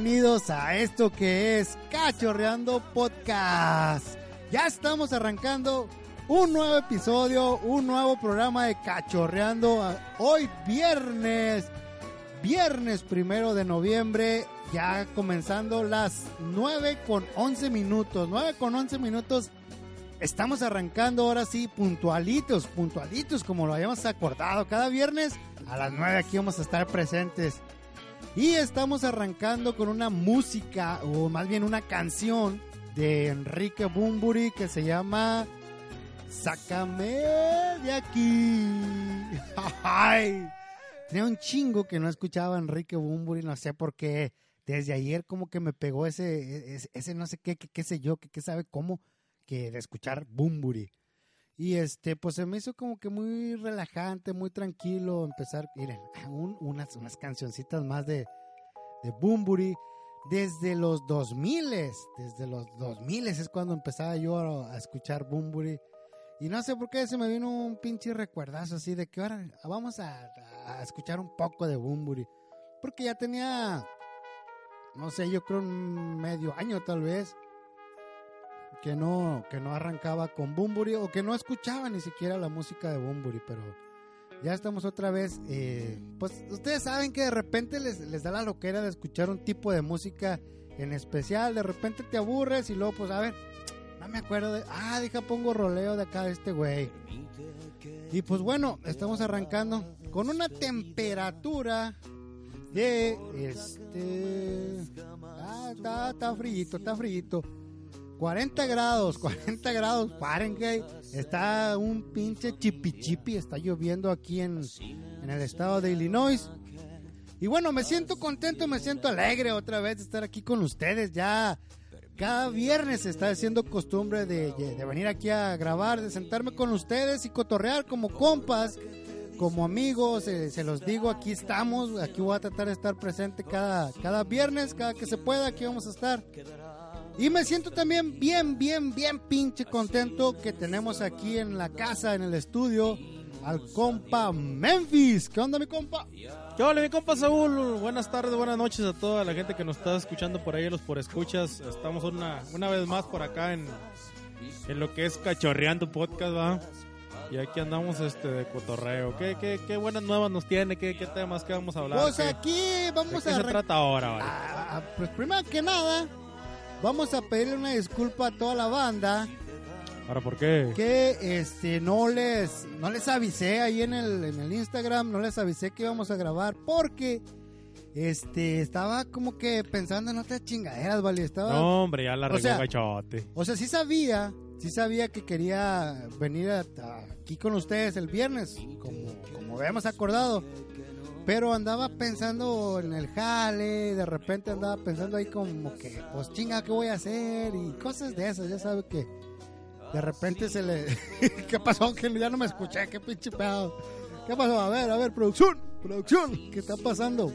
Bienvenidos a esto que es Cachorreando Podcast. Ya estamos arrancando un nuevo episodio, un nuevo programa de Cachorreando. Hoy viernes, viernes primero de noviembre, ya comenzando las 9 con 11 minutos. 9 con 11 minutos. Estamos arrancando ahora sí puntualitos, puntualitos como lo habíamos acordado. Cada viernes a las 9 aquí vamos a estar presentes. Y estamos arrancando con una música, o más bien una canción de Enrique Bumburi que se llama Sácame de aquí. Ay, tenía un chingo que no escuchaba a Enrique Bumburi, no sé por qué. Desde ayer como que me pegó ese, ese, ese no sé qué, qué, qué sé yo, qué, qué sabe cómo, que de escuchar Bumburi. Y este, pues se me hizo como que muy relajante, muy tranquilo empezar, miren, un, unas, unas cancioncitas más de, de Bumburi. Desde los 2000, desde los 2000 es cuando empezaba yo a, escuchar Bumburi. Y no sé por qué se me vino un pinche recuerdazo así de que ahora vamos a, a escuchar un poco de Bumburi. Porque ya tenía, no sé, yo creo un medio año tal vez que no, que no arrancaba con Bumburi o que no escuchaba ni siquiera la música de Bumburi, pero ya estamos otra vez. Eh, pues ustedes saben que de repente les, les da la loquera de escuchar un tipo de música en especial, de repente te aburres y luego pues a ver, no me acuerdo de, ah, deja pongo roleo de acá de este güey. Y pues bueno, estamos arrancando con una temperatura de este, ah, está, está frito, está frito. 40 grados, 40 grados Fahrenheit. Está un pinche chipi chipi. Está lloviendo aquí en, en, el estado de Illinois. Y bueno, me siento contento, me siento alegre otra vez de estar aquí con ustedes. Ya cada viernes está haciendo costumbre de, de venir aquí a grabar, de sentarme con ustedes y cotorrear como compas. Como amigos, eh, se los digo, aquí estamos, aquí voy a tratar de estar presente cada, cada viernes, cada que se pueda, aquí vamos a estar. Y me siento también bien, bien, bien pinche contento que tenemos aquí en la casa, en el estudio, al compa Memphis. ¿Qué onda, mi compa? ¿Qué onda, mi compa Saúl? Buenas tardes, buenas noches a toda la gente que nos está escuchando por ahí, los por escuchas. Estamos una, una vez más por acá en, en lo que es Cachorreando Podcast, ¿va? Y aquí andamos este de cotorreo. ¿Qué, qué, qué buenas nuevas nos tiene? ¿Qué, qué temas que vamos a hablar? Pues ¿Qué, aquí vamos ¿De qué a... se trata ahora, vale? Ah, pues primero que nada, vamos a pedirle una disculpa a toda la banda ¿Ahora por qué? que este no les no les avisé ahí en el, en el Instagram, no les avisé que íbamos a grabar porque este estaba como que pensando en otras chingaderas, vale, estaba No, hombre, ya la O sea, gachote. O sea, sí sabía, sí sabía que quería venir a- a- aquí con ustedes el viernes, como, como habíamos acordado. Pero andaba pensando en el jale, de repente andaba pensando ahí como que, pues chinga, ¿qué voy a hacer? Y cosas de esas, ya sabe que de repente se le... ¿Qué pasó? Que ya no me escuché, qué pinche pedo. ¿Qué pasó? A ver, a ver, producción, producción, ¿qué está pasando?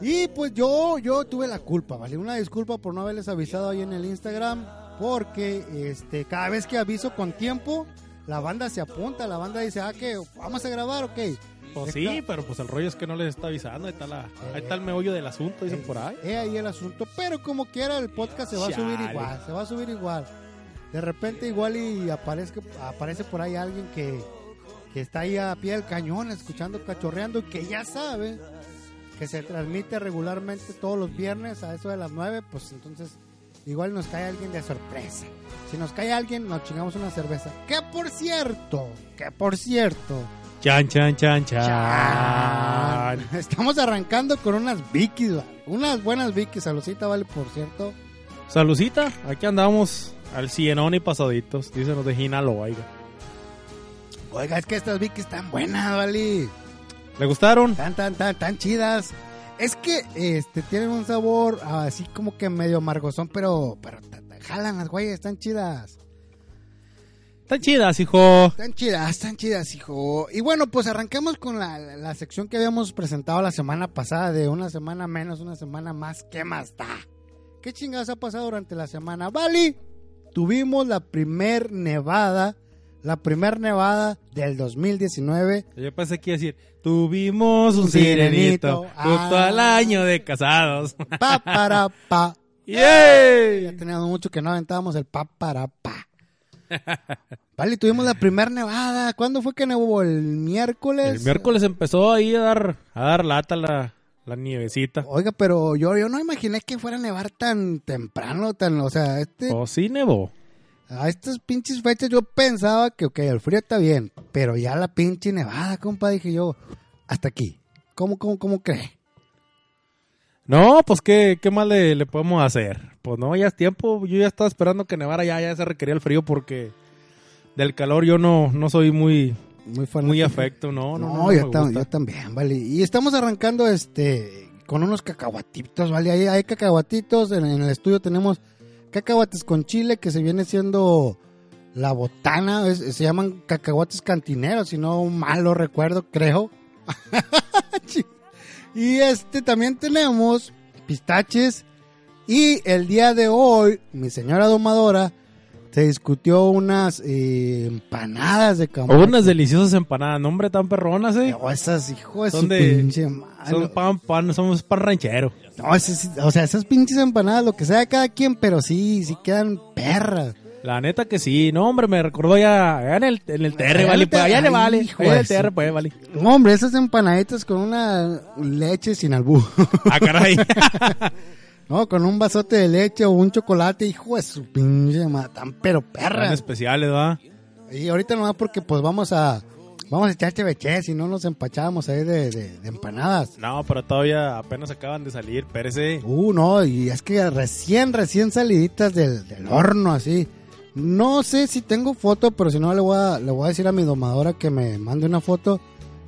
Y pues yo, yo tuve la culpa, ¿vale? Una disculpa por no haberles avisado ahí en el Instagram, porque este, cada vez que aviso con tiempo, la banda se apunta, la banda dice, ah, que vamos a grabar, ok. Pues sí, pero pues el rollo es que no les está avisando. Ahí está, la, ahí está el meollo del asunto, dicen por ahí. Es ahí el asunto, pero como quiera el podcast se va a subir igual, se va a subir igual. De repente igual y aparezca, aparece por ahí alguien que, que está ahí a pie del cañón escuchando cachorreando y que ya sabe que se transmite regularmente todos los viernes a eso de las 9, pues entonces igual nos cae alguien de sorpresa. Si nos cae alguien, nos chingamos una cerveza. Que por cierto, que por cierto, Chan, chan, chan, chan. Chan. Estamos arrancando con unas Vikis, ¿vale? unas buenas Vikis, saludcita, vale, por cierto. Salucita, aquí andamos al cienón y pasaditos. Dicen los de Jinalo, oiga. Oiga, es que estas Vikis están buenas, vale. ¿Le gustaron? Tan, tan, tan, tan chidas. Es que este tienen un sabor así como que medio amargosón, pero, pero jalan las güeyes, están chidas. Están chidas, hijo. Están chidas, están chidas, hijo. Y bueno, pues arrancamos con la, la sección que habíamos presentado la semana pasada, de una semana menos, una semana más. ¿Qué más da? ¿Qué chingados ha pasado durante la semana? Vale, tuvimos la primer nevada, la primer nevada del 2019. Yo pensé que iba a decir, tuvimos un Un sirenito. sirenito justo Ah. al año de casados. Pa para pa. Ya teníamos mucho que no aventábamos el pa para pa. Vale, tuvimos la primer nevada. ¿Cuándo fue que nevó? ¿El miércoles? El miércoles empezó ahí a dar, a dar lata la, la nievecita. Oiga, pero yo, yo no imaginé que fuera a nevar tan temprano, tan, o sea, este, O sí nevó. a estas pinches fechas yo pensaba que, ok, el frío está bien, pero ya la pinche nevada, compa, dije yo, hasta aquí. ¿Cómo, cómo, cómo cree? No, pues ¿qué, qué más le, le podemos hacer? Pues no, ya es tiempo. Yo ya estaba esperando que nevara ya, ya se requería el frío porque del calor yo no, no soy muy, Muy muy afecto, no, no, No, no, no yo, tam- también, vale. Y estamos arrancando este con unos cacahuatitos, vale. Ahí hay cacahuatitos. En, en el estudio tenemos cacahuates con chile que se viene siendo la botana. es- se llaman cacahuates cantineros, si no mal lo recuerdo, creo. Y este también tenemos pistaches. Y el día de hoy, mi señora domadora se discutió unas eh, empanadas de. O unas deliciosas empanadas, no hombre, tan perronas, eh. No, esas, hijo Son de- pinche madre. Son pan, pan, somos pan ranchero. No, esas o sea, esas pinches empanadas, lo que sea de cada quien, pero sí, sí quedan perras. La neta que sí, no hombre, me recordó ya, allá en el, en el terre, Allá vale, pues allá le vale, hijo allá en el su- pues, vale. No, hombre, esas empanaditas con una leche sin albú. Ah, caray. no, con un vasote de leche o un chocolate, hijo de su pinche madre, tan pero Tan perras. especiales, ¿va? Y ahorita nomás porque pues vamos a, vamos a echar cheveche, si no nos empachábamos ahí de, de- de empanadas. No, pero todavía apenas acaban de salir, pérese. Uh, no, y es que recién, recién saliditas del, del horno, así. No sé si tengo foto, pero si no le voy a, le voy a decir a mi domadora que me mande una foto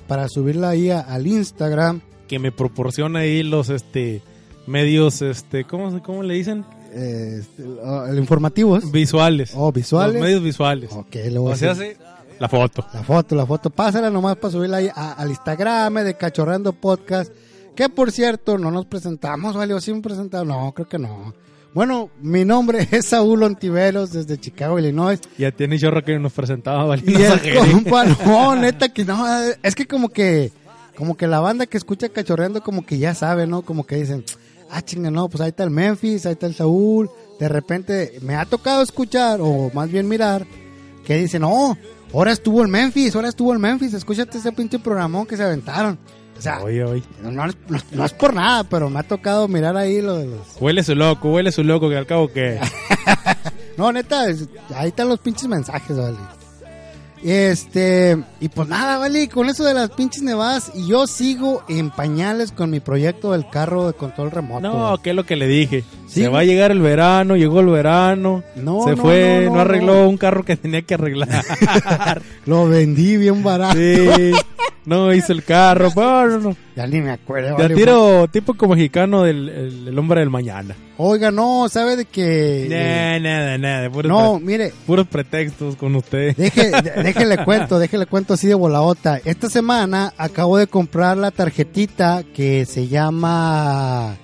para subirla ahí a- al Instagram. Que me proporciona ahí los, este, medios, este, ¿cómo, cómo le dicen? eh, este, el informativos. Visuales. Oh, visuales. Los medios visuales. Ok, le voy a O sea, decir. hace la foto. La foto, la foto. Pásala nomás para subirla ahí a- al Instagram de Cachorreando Podcast. Que por cierto, no nos presentamos, ¿vale? ¿O sí me presentamos? No, creo que no. Bueno, mi nombre es Saúl Ontiveros desde Chicago, Illinois. Ya tiene chorro que nos presentaba, vale. Y el compa, no, neta que no, es que como que, como que la banda que escucha cachorreando como que ya sabe, ¿no? Como que dicen, ah, chinga, no, pues ahí está el Memphis, ahí está el Saúl. De repente me ha tocado escuchar, o más bien mirar, que dicen, no, ahora estuvo el Memphis, ahora estuvo el Memphis, escúchate ese pinche programón que se aventaron. O sea, Oye, oye. no, no es- no- es por nada, pero me ha tocado mirar ahí lo de los... Huele su loco, huele su loco, que al cabo que... No, neta, ahí están los pinches mensajes, vale. Este, y pues nada, vale, con eso de las pinches nevadas, y yo sigo en pañales con mi proyecto del carro de control remoto. No, ¿qué es lo que le dije? Sí. Se va a llegar el verano, llegó el verano, No, se no, fue, no, no, no, arregló un carro que tenía que arreglar. Lo vendí bien barato. sí, no hizo el carro, bueno, no. Ya ni me acuerdo. Vale. tiro típico mexicano del el, el hombre del mañana. Oiga, no, ¿sabe de que Nah, nada, nada, puros, No, mire, puros pretextos con usted. Deje, de- déjele cuento, déjele cuento así de volaota. Esta semana acabo de comprar la tarjetita que se llama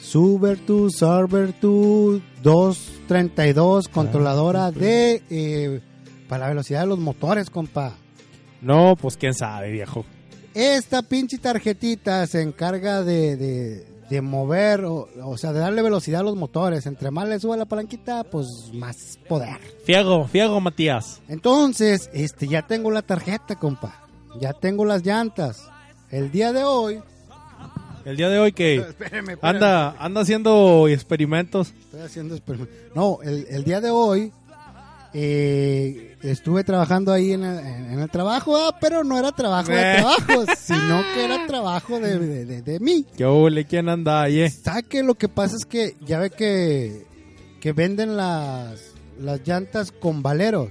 Subertu, Sarbertu 232, controladora de eh, para la velocidad de los motores, compa. No, pues quién sabe, viejo. Esta pinche tarjetita se encarga de, de, de mover, o, o sea, de darle velocidad a los motores. Entre más le suba la palanquita, pues más poder. Fiego, fiego, Matías. Entonces, este, ya tengo la tarjeta, compa. Ya tengo las llantas. El día de hoy. El día de hoy que Espéreme, espéreme. anda, anda haciendo experimentos. Estoy haciendo experim- No, el, el día de hoy eh, estuve trabajando ahí en el, en- el trabajo, ah, pero no era trabajo de Eh. trabajo, sino que era trabajo de, de, de- de mí. ¿Qué ole? ¿Quién anda ahí? eh? ¿Sabe que lo que pasa es que ya ve que, que venden las, las llantas con valeros?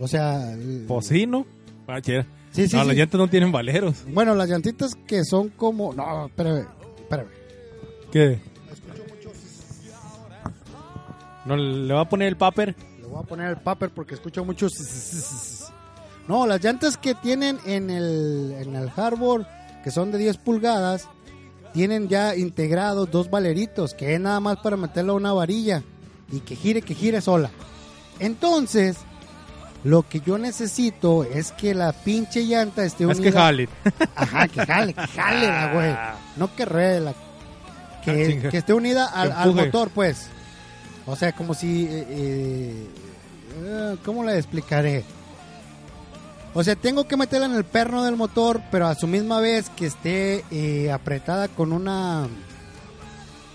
O sea, Pues sí, ¿no? Ah, sí, sí, no, sí. las llantas no tienen valeros. Bueno, las llantitas que son como. No, espérame, espérame. ¿Qué? ¿No le va a poner el paper? Voy a poner el paper porque escucho mucho. No, las llantas que tienen en el, en el hardboard, que son de 10 pulgadas, tienen ya integrados dos valeritos, que es nada más para meterlo a una varilla y que gire, que gire sola. Entonces, Lo que yo necesito es que la pinche llanta esté Es unida. que jale. Ajá, que jale, que jale la güey. No que ruede la. Ah, Que, que esté unida al, motor, pues. O sea, como si. eh, eh, eh, ¿Cómo le explicaré? O sea, tengo que meterla en el perno del motor, pero a su misma vez que esté eh, apretada con una.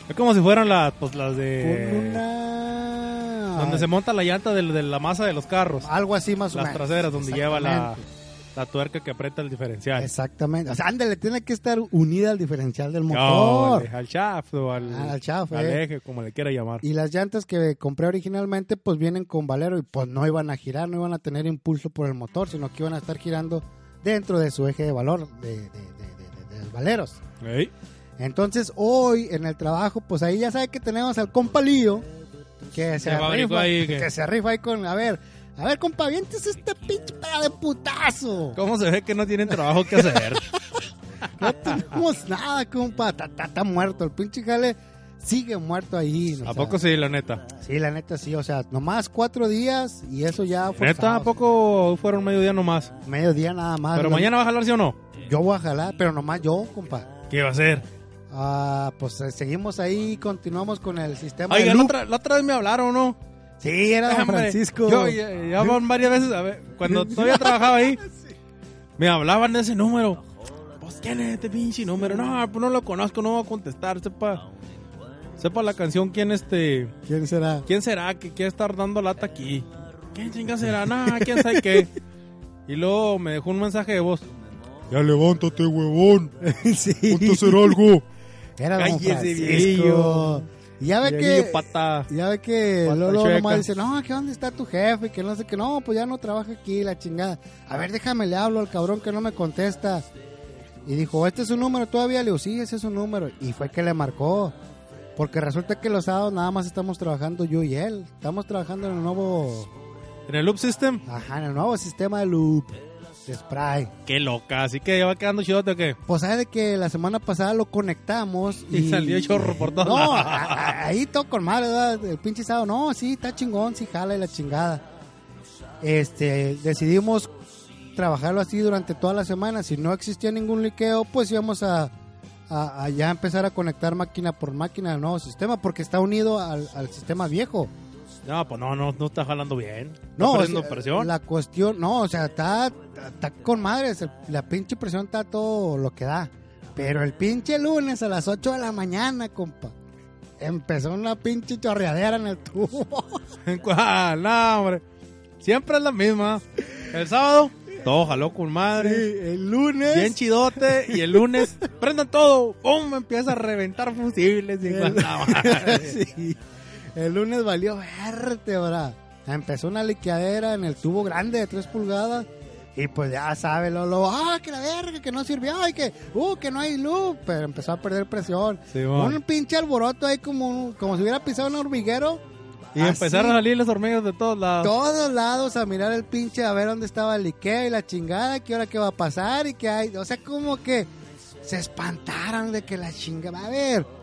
Es como si fueran las, pues, las Con de... una. Donde se monta la llanta de, la masa de los carros. Algo así más o Las menos. traseras, donde lleva la. La tuerca que aprieta el diferencial. Exactamente. O sea, ándale, tiene que estar unida al diferencial del motor. Órale, al shaft o al, Ah, al shaft, al eh. eje, como le quiera llamar. Y las llantas que compré originalmente, pues vienen con valero y pues no iban a girar, no iban a tener impulso por el motor, sino que iban a estar girando dentro de su eje de valor de, de, de- los valeros. Entonces hoy en el trabajo, pues ahí ya sabe que tenemos al compa Lío, que se rifa, ahí, que- que se rifa ahí con, a ver, a ver compa, aviéntese este pinche pedo de putazo. ¿Cómo se ve que no tienen trabajo que hacer? No tenemos nada, compa, está, está- está muerto, el pinche jale sigue muerto ahí. ¿A sea, poco sí, la neta? Sí, la neta sí, o sea, nomás cuatro días y eso ya fue. ¿Neta? ¿A poco fueron mediodía nomás? Medio día nada más. ¿Pero mañana va a jalar sí o no? Yo voy a jalar, pero nomás yo, compa. ¿Qué va a hacer? Ah, pues eh, seguimos ahí, continuamos con el sistema Oiga, de la otra, la otra vez me hablaron, ¿no? Sí, era don Francisco. Yo ya, ya van varias veces, a ver, cuando todavía trabajaba ahí, me hablaban de ese número. Pues, ¿quién es este pinche número? No, pues no lo conozco, no voy a contestar, sepa. Sepa la canción, ¿quién este? ¿Quién será? ¿Quién será que quiere estar dando lata aquí? ¿Quién chinga será? Nah, quién sabe qué. Y luego me dejó un mensaje de voz. Ya levántate, huevón. sí. Ponte a hacer algo. Era don Francisco. Y ya ve Viejillo que... pata. Ya ve que Pata chueca. nomás dice, no, que dónde está tu jefe, que no sé qué, no, pues ya no trabaja aquí, la chingada. A ver, déjame le hablo al cabrón que no me contesta. Y dijo, ¿este es su número todavía? Le digo, sí, ese es su número. Y fue que le marcó. Porque resulta que los sábados nada más estamos trabajando yo y él. Estamos trabajando en el nuevo, En el Loop System. ajá, en el nuevo sistema de loop, de spray. Qué loca, así que va quedando chidote o qué. Pues sabe de que la semana pasada lo conectamos y, Y salió chorro por todos No, a- a- ahí todo con madre, ¿verdad? El pinche sábado, no, sí, está chingón, sí, jala y la chingada. Este, decidimos trabajarlo así durante toda la semana. Si no existía ningún liqueo, pues íbamos a, a- a ya empezar a conectar máquina por máquina al nuevo sistema, porque está unido al, al sistema viejo. No, pues no, no, no está jalando bien. No, No, o sea, presión. la cuestión, no, o sea, está, está con madres, la pinche presión está todo lo que da. Pero el pinche lunes a las 8 de la mañana, compa, empezó una pinche chorreadera en el tubo. ¿Cuál? No, hombre. Siempre es la misma. El sábado, todo jaló con Sí, madre. el lunes. Bien chidote. Y el lunes, prendan todo. ¡Pum! Empieza a reventar fusibles. Y el, sí, el lunes valió vértebra. Empezó una liqueadera en el tubo grande de 3 pulgadas. Y pues ya sabe, Lolo, ah, que la verga, que no sirvió, y que, uh, que no hay luz. Pero empezó a perder presión. Sí, un pinche alboroto ahí como, como si hubiera pisado un hormiguero. Y Así, empezaron a salir las hormigas de todos lados. Todos lados a mirar el pinche, a ver dónde estaba el liqueo y la chingada, qué hora que va a pasar y qué hay. O sea, como que se espantaron de que la chingada. A ver.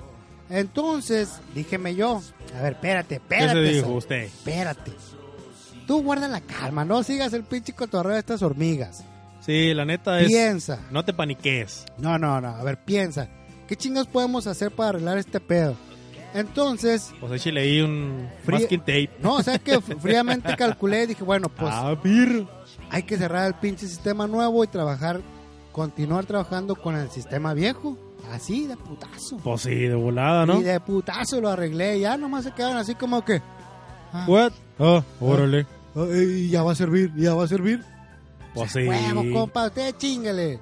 Entonces, díjeme yo, a ver, espérate, ¿Qué espérate. se dijo usted? Espérate. Tú guarda la calma, no sigas el pinche cotorreo de estas hormigas. Sí, la neta es... Piensa. No te paniques. No, no, no. A ver, piensa. ¿Qué chingas podemos hacer para arreglar este pedo? Entonces, Pues échale ahí un Fría- masking tape. no, o sea que fríamente calculé y dije, bueno, pues ah, pirro. hay que cerrar el pinche sistema nuevo y trabajar, continuar trabajando con el sistema viejo. Así, de putazo. Pues sí, de volada, ¿no? Y de putazo lo arreglé. Ya nomás se quedaron así como que. ah, What? Ah, órale. ah, y ya va a servir, ya va a servir. Pues sí. Huevo, compa, usted chingale.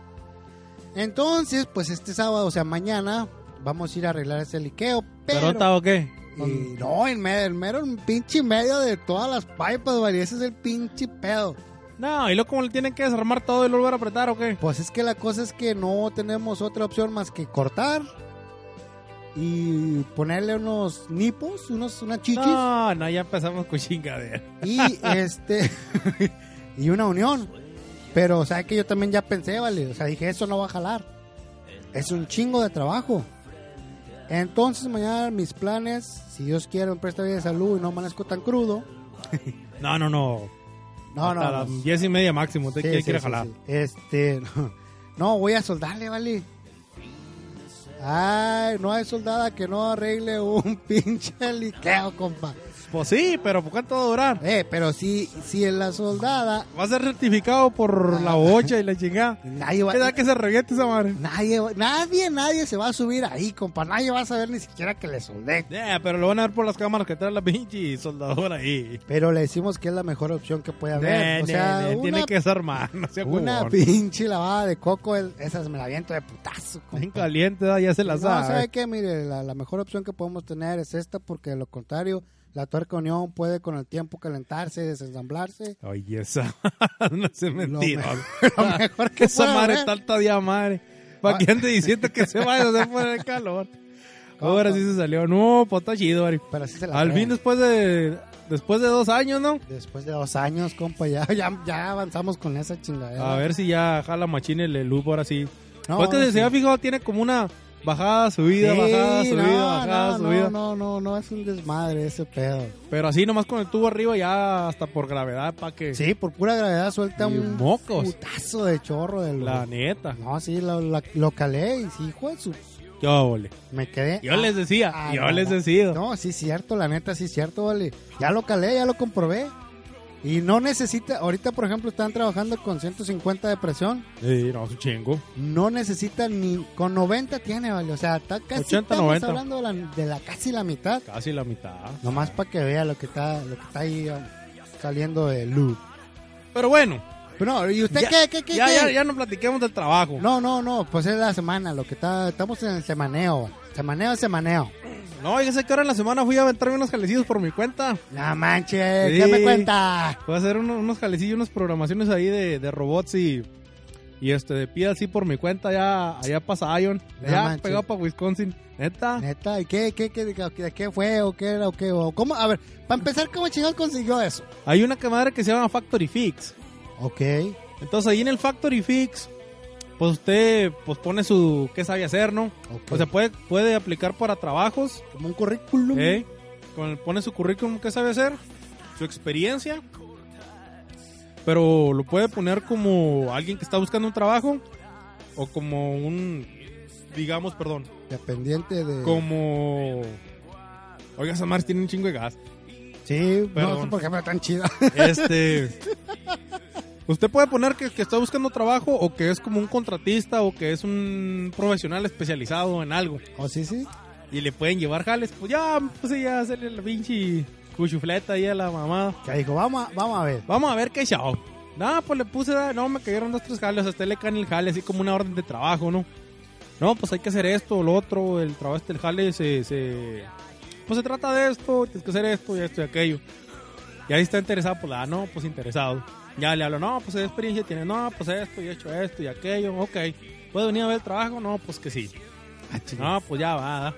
Entonces, pues este sábado, o sea, mañana, vamos a ir a arreglar ese liqueo. Pero. ¿Pero está o qué? y no, en medio, en mero en pinche medio de todas las pipas, güey. Ese es el pinche pedo. No, y luego como le tienen que desarmar todo y lo volver a apretar o qué? Pues es que la cosa es que no tenemos otra opción más que cortar y ponerle unos nipos, unos, unas chichis No, no, ya empezamos con chingadera. y este y una unión. Pero, o sea, que yo también ya pensé, vale, o sea, dije, eso no va a jalar. Es un chingo de trabajo. Entonces, mañana mis planes, si Dios quiere, me presta vida de salud y no amanezco tan crudo. No, no, no. No, Hasta no, las no. diez y media máximo, Sí, sí, quiere sí, jalar. Este, no, voy a soldarle, vale. Ay, no hay soldada que no arregle un pinche liqueo, compa. Pues sí, pero ¿por cuánto va a durar? Eh, pero si, si en la soldada, Va a ser rectificado por la bocha y la chingada. nadie va, ¿Qué da que se reviente esa madre? nadie, nadie, nadie se va a subir ahí, compa. Nadie va a saber ni siquiera que le soldé. Yeah, pero lo van a ver por las cámaras que trae la pinche soldadora ahí. Pero le decimos que es la mejor opción que puede haber. Ne, o sea, ne, una, tiene que desarmar, no sea una pinche lavada de coco, el- esas me la viento de putazo, Bien compa. caliente, da, ya se la No, sabe. ¿sabe qué? Mire, la, la mejor opción que podemos tener es esta, porque de lo contrario, la tuerca unión puede con el tiempo calentarse, desensamblarse. Oye, esa no se mentira. Lo mejor que Esa puede madre está alta día madre. Para que ande diciendo que se vaya a hacer por el calor. Ahora sí se salió. No, está chido, Ari. Pero así se la Al fin después de después de dos años, ¿no? Después de dos años, compa, ya, ya, ya avanzamos con esa chingadera. A ver si ya jala machine el loop ahora sí. No, pues que sí. se ha fijado, tiene como una bajada, subida, Sí, bajada, subida, no, bajada, no, subida. No, no, no, no, es un desmadre ese pedo. Pero así nomás con el tubo arriba ya hasta por gravedad para que... Sí, por pura gravedad suelta Y un mocos. putazo de chorro de La neta. No, sí, lo, calé y sí, hijo de su... Qué óvole. Me quedé... Yo ah, les decía, ah, yo no, les decía. No, sí, cierto, la neta, sí, cierto, vale. Ya lo calé, ya lo comprobé. Y no necesita, ahorita por ejemplo están trabajando con 150 de presión, Sí, no, es un chingo. no necesita ni, con 90 tiene, vale, o sea, está casi 80, estamos 90. hablando de la, de la casi la mitad, Casi la mitad. nomás para que vea lo que está, lo que está ahí um, saliendo de luz. Pero bueno, Pero no, ¿y usted ya, qué, qué, qué? ya, qué? ya, ya no platiquemos del trabajo. No, no, no, pues es la semana, lo que está, estamos en el semaneo, semaneo, semaneo. No, fíjese que ahora en la semana fui a aventarme unos jalecillos por mi cuenta. No manches, Sí. ¿qué me cuenta? Voy a hacer unos, unos jalecillos, unas programaciones ahí de, de robots y, y este de pie así por mi cuenta allá, allá. No Allá manches. pegado para Wisconsin. Neta. Neta, ¿y qué, qué, qué, qué, qué fue o qué era o qué? O ¿Cómo? A ver, para empezar, ¿cómo chingados consiguió eso? Hay una camadera que se llama Factory Fix. Ok, Entonces ahí en el Factory Fix, pues usted pues pone su qué sabe hacer, ¿no? O sea, puede, puede aplicar para trabajos, como un currículum. ¿eh? Con, pone su currículum qué sabe hacer, su experiencia, pero lo puede poner como alguien que está buscando un trabajo o como un, digamos, perdón, Dependiente de... como... Oiga, esa madre tiene un chingo de gas. Sí, no Perdón. sé por qué me tan chida. Este. Usted puede poner que, que está buscando trabajo o que es como un contratista o que es un profesional especializado en algo. ¿O sí, sí? Y le pueden llevar jales. Pues ya, pues ya hacerle la pinche cuchufleta ahí a la mamá. Que dijo, vamos a, vamos a ver. Vamos a ver qué show. No, pues le puse, no, me cayeron dos, tres jales. A usted le caen el jale, así como una orden de trabajo, ¿no? No, pues hay que hacer esto lo otro. El trabajo este, el jale se, se. Pues se trata de esto, tienes que hacer esto y esto y aquello. Y ahí está interesado, pues la, no, pues interesado. Ya le hablo, no, pues qué experiencia tiene, no, pues esto y he hecho esto y aquello, ok. ¿Puedo venir a ver el trabajo? No, pues que sí. Ah. No, pues ya va.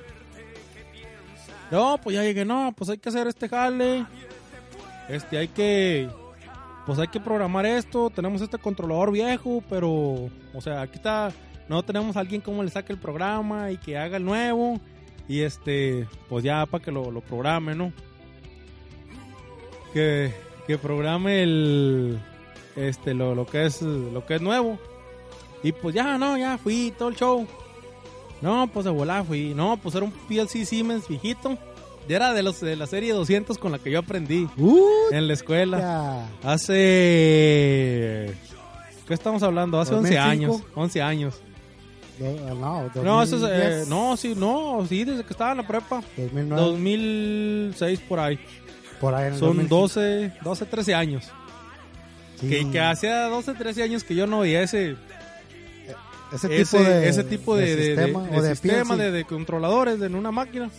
No, pues ya llegué, no, pues hay que hacer este jale. Este, hay que. Pues hay que programar esto. Tenemos este controlador viejo, pero. O sea, aquí está. No tenemos a alguien como le saque el programa y que haga el nuevo. Y este, pues ya para que lo, lo programe, ¿no? Que, que programe el. Este, lo, lo que es lo que es nuevo. Y pues ya, no, ya fui todo el show. No, pues de volada fui. No, pues era un PLC Siemens viejito. Ya era de los de la serie 200 con la que yo aprendí Uh, en la escuela. ya. Hace ¿Qué estamos hablando? Hace 11 2005. años, 11 años. Do- no, No, eso es, eh, 2010, no, sí, no, sí, desde que estaba en la prepa. 2009, 2006 por ahí. Por ahí en Son 2005. 12, 12, 13 años. Sí. Que, que hacía 12, 13 años que yo no veía ese, ese, ese, tipo de, ese tipo de, de- de- sistema, de o de sistema, de, de controladores en una máquina.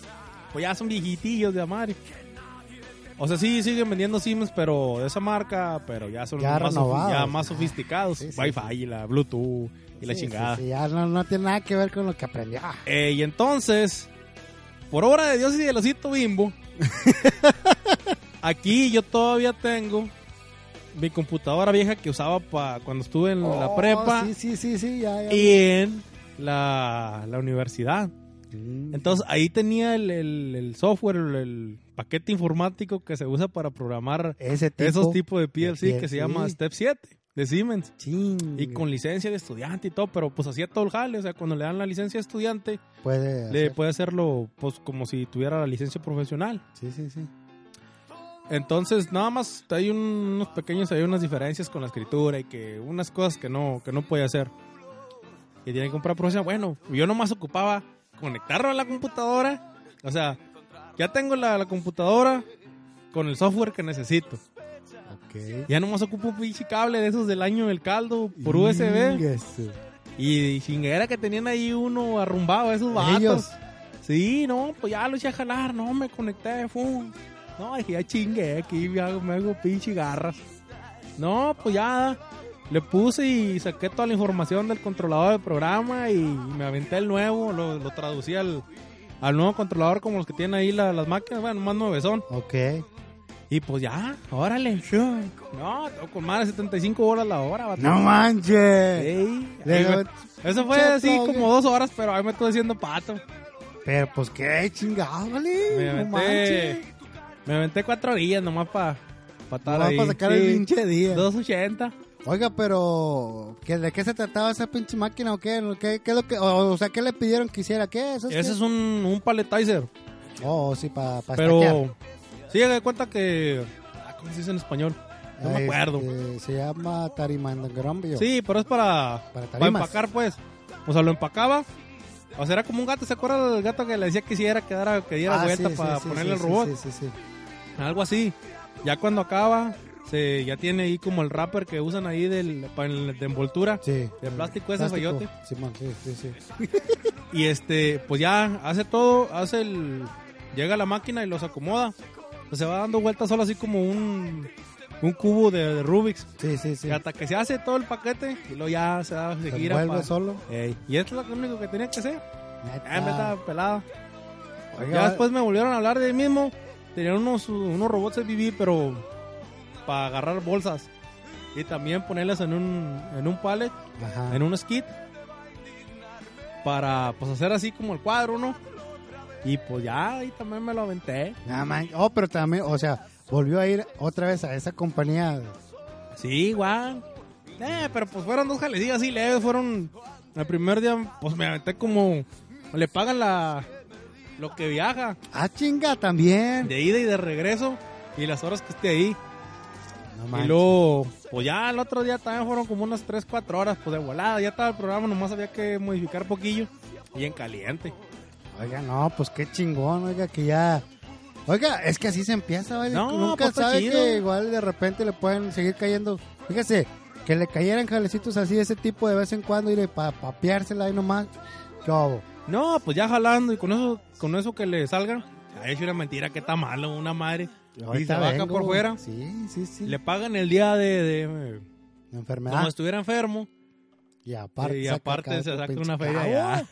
Pues ya son viejitillos de madre. O sea, sí siguen vendiendo Siemens, pero de esa marca, pero ya son Ya más, renovados. ya más Ah, sofisticados. sí, sí, Wi-Fi y la Bluetooth y la Sí, chingada. sí, sí, ya no, no tiene nada que ver con lo que aprendió. Ah, Eh, y entonces, por obra de Dios y del osito bimbo, aquí yo todavía tengo mi computadora vieja que usaba pa cuando estuve en la Oh, prepa Sí, sí, sí, sí, ya, ya. y en la, la universidad. Mm. Entonces ahí tenía el, el- el software, el, el paquete informático que se usa para programar ese tipo. esos tipos de PLC de que se llama PLC. Step 7 de Siemens. Y con licencia de estudiante y todo, pero pues hacía todo el jale. O sea, cuando le dan la licencia de estudiante, puede le hacer. puede hacerlo pues como si tuviera la licencia profesional. Sí, sí, sí. Entonces, nada más hay un- unos pequeños, hay unas diferencias con la escritura y que unas cosas que no, que no puede hacer. Que tiene que comprar profesional. Bueno, yo nomás ocupaba conectarlo a la computadora. O sea, ya tengo la, la computadora con el software que necesito. Ok. Ya nomás ocupo un pinche cable de esos del año del caldo por USB. Inguesu. Y chinguera que tenían ahí uno arrumbado, esos vatos. Ellos. Sí, no, pues ya lo eché a jalar, no, me conecté, fum. No, dije, ya chingue, aquí me hago, me hago pinche garras. No, pues ya le puse y saqué toda la información del controlador del programa y me aventé el nuevo, lo, lo traducí al, al nuevo controlador como los que tienen ahí la- las máquinas, bueno, más nueve son. Ok. Y pues ya, órale, sure. No, con más de 75 horas la hora, vato. No manches. Ey, me- eso fue así como dos horas, pero ahí me estuve haciendo pato. Pero pues qué chingado, vale. Me no aventé, manches. me aventé cuatro días nomás para pa estar Nomás ahí. para sacar Sí, el pinche día. 280. Oiga, pero ¿qué, ¿de qué se trataba esa pinche máquina o qué? ¿Qué, qué es lo que, o, o sea, ¿qué le pidieron que hiciera? ¿Qué? ¿Eso es Ese qué? es un, un paletizer. Oh, sí, para pa pero, estaquear. Sí, de cuenta que. ah, ¿Cómo se dice en español? No me Este, acuerdo. se llama tarimandangrambio. Sí, pero es para, Para empacar, pues. O sea, lo empacaba. O sea, era como un gato. ¿Se acuerda del gato que le decía que hiciera que, diera, que diera Ah, vuelta sí, para sí, ponerle sí, el robot? Sí, sí, sí. Algo así. Ya cuando acaba, se ya tiene ahí como el wrapper que usan ahí del, de envoltura. Sí. De plástico ese feyote. Simón, sí, sí, sí. Y este, pues ya hace todo, hace el. Llega a la máquina y los acomoda. Pues se va dando vueltas solo así como un, un cubo de, de Rubik's. Sí, sí, sí. Y hasta que se hace todo el paquete y luego ya se, da, se Se gira. vuelve pa- solo. Ey, Y esto es lo único que tenía que hacer. Neta. Me estaba pelado. Oiga, Ya después me volvieron a hablar de ahí mismo. Tenían unos, unos robots BB, pero para agarrar bolsas. Y también ponerlas en un, en un pallet, Ajá. en un skid. Para pues hacer así como el cuadro, ¿no? Y pues ya ahí también me lo aventé. Nada más. Oh, pero también, o sea, volvió a ir otra vez a esa compañía. Sí, igual. Eh, pero pues fueron dos jalecillas así leves. Fueron. El primer día, pues me aventé como. Le pagan la. Lo que viaja. Ah, chinga, también. De ida y de regreso. Y las horas que esté ahí. No Y luego, pues ya el otro día también fueron como unas 3, 4 horas, pues de volada, ya estaba el programa, nomás había que modificar poquillo y en caliente. Oiga, no, pues qué chingón, oiga, que ya. Oiga, es que así se empieza, ¿vale? No, Nunca pues, sabe que igual de repente le pueden seguir cayendo. Fíjese, que le cayeran jalecitos así, ese tipo de vez en cuando, y para papeársela ahí nomás. ¿Qué? No, pues ya jalando y con eso, con eso que le salga, ha hecho una mentira que está malo, una madre. Y se Ahorita va acá vengo. por fuera, Sí, sí, sí. le pagan el día de, de Enfermedad. como estuviera enfermo Y aparte, y aparte se saca una feria.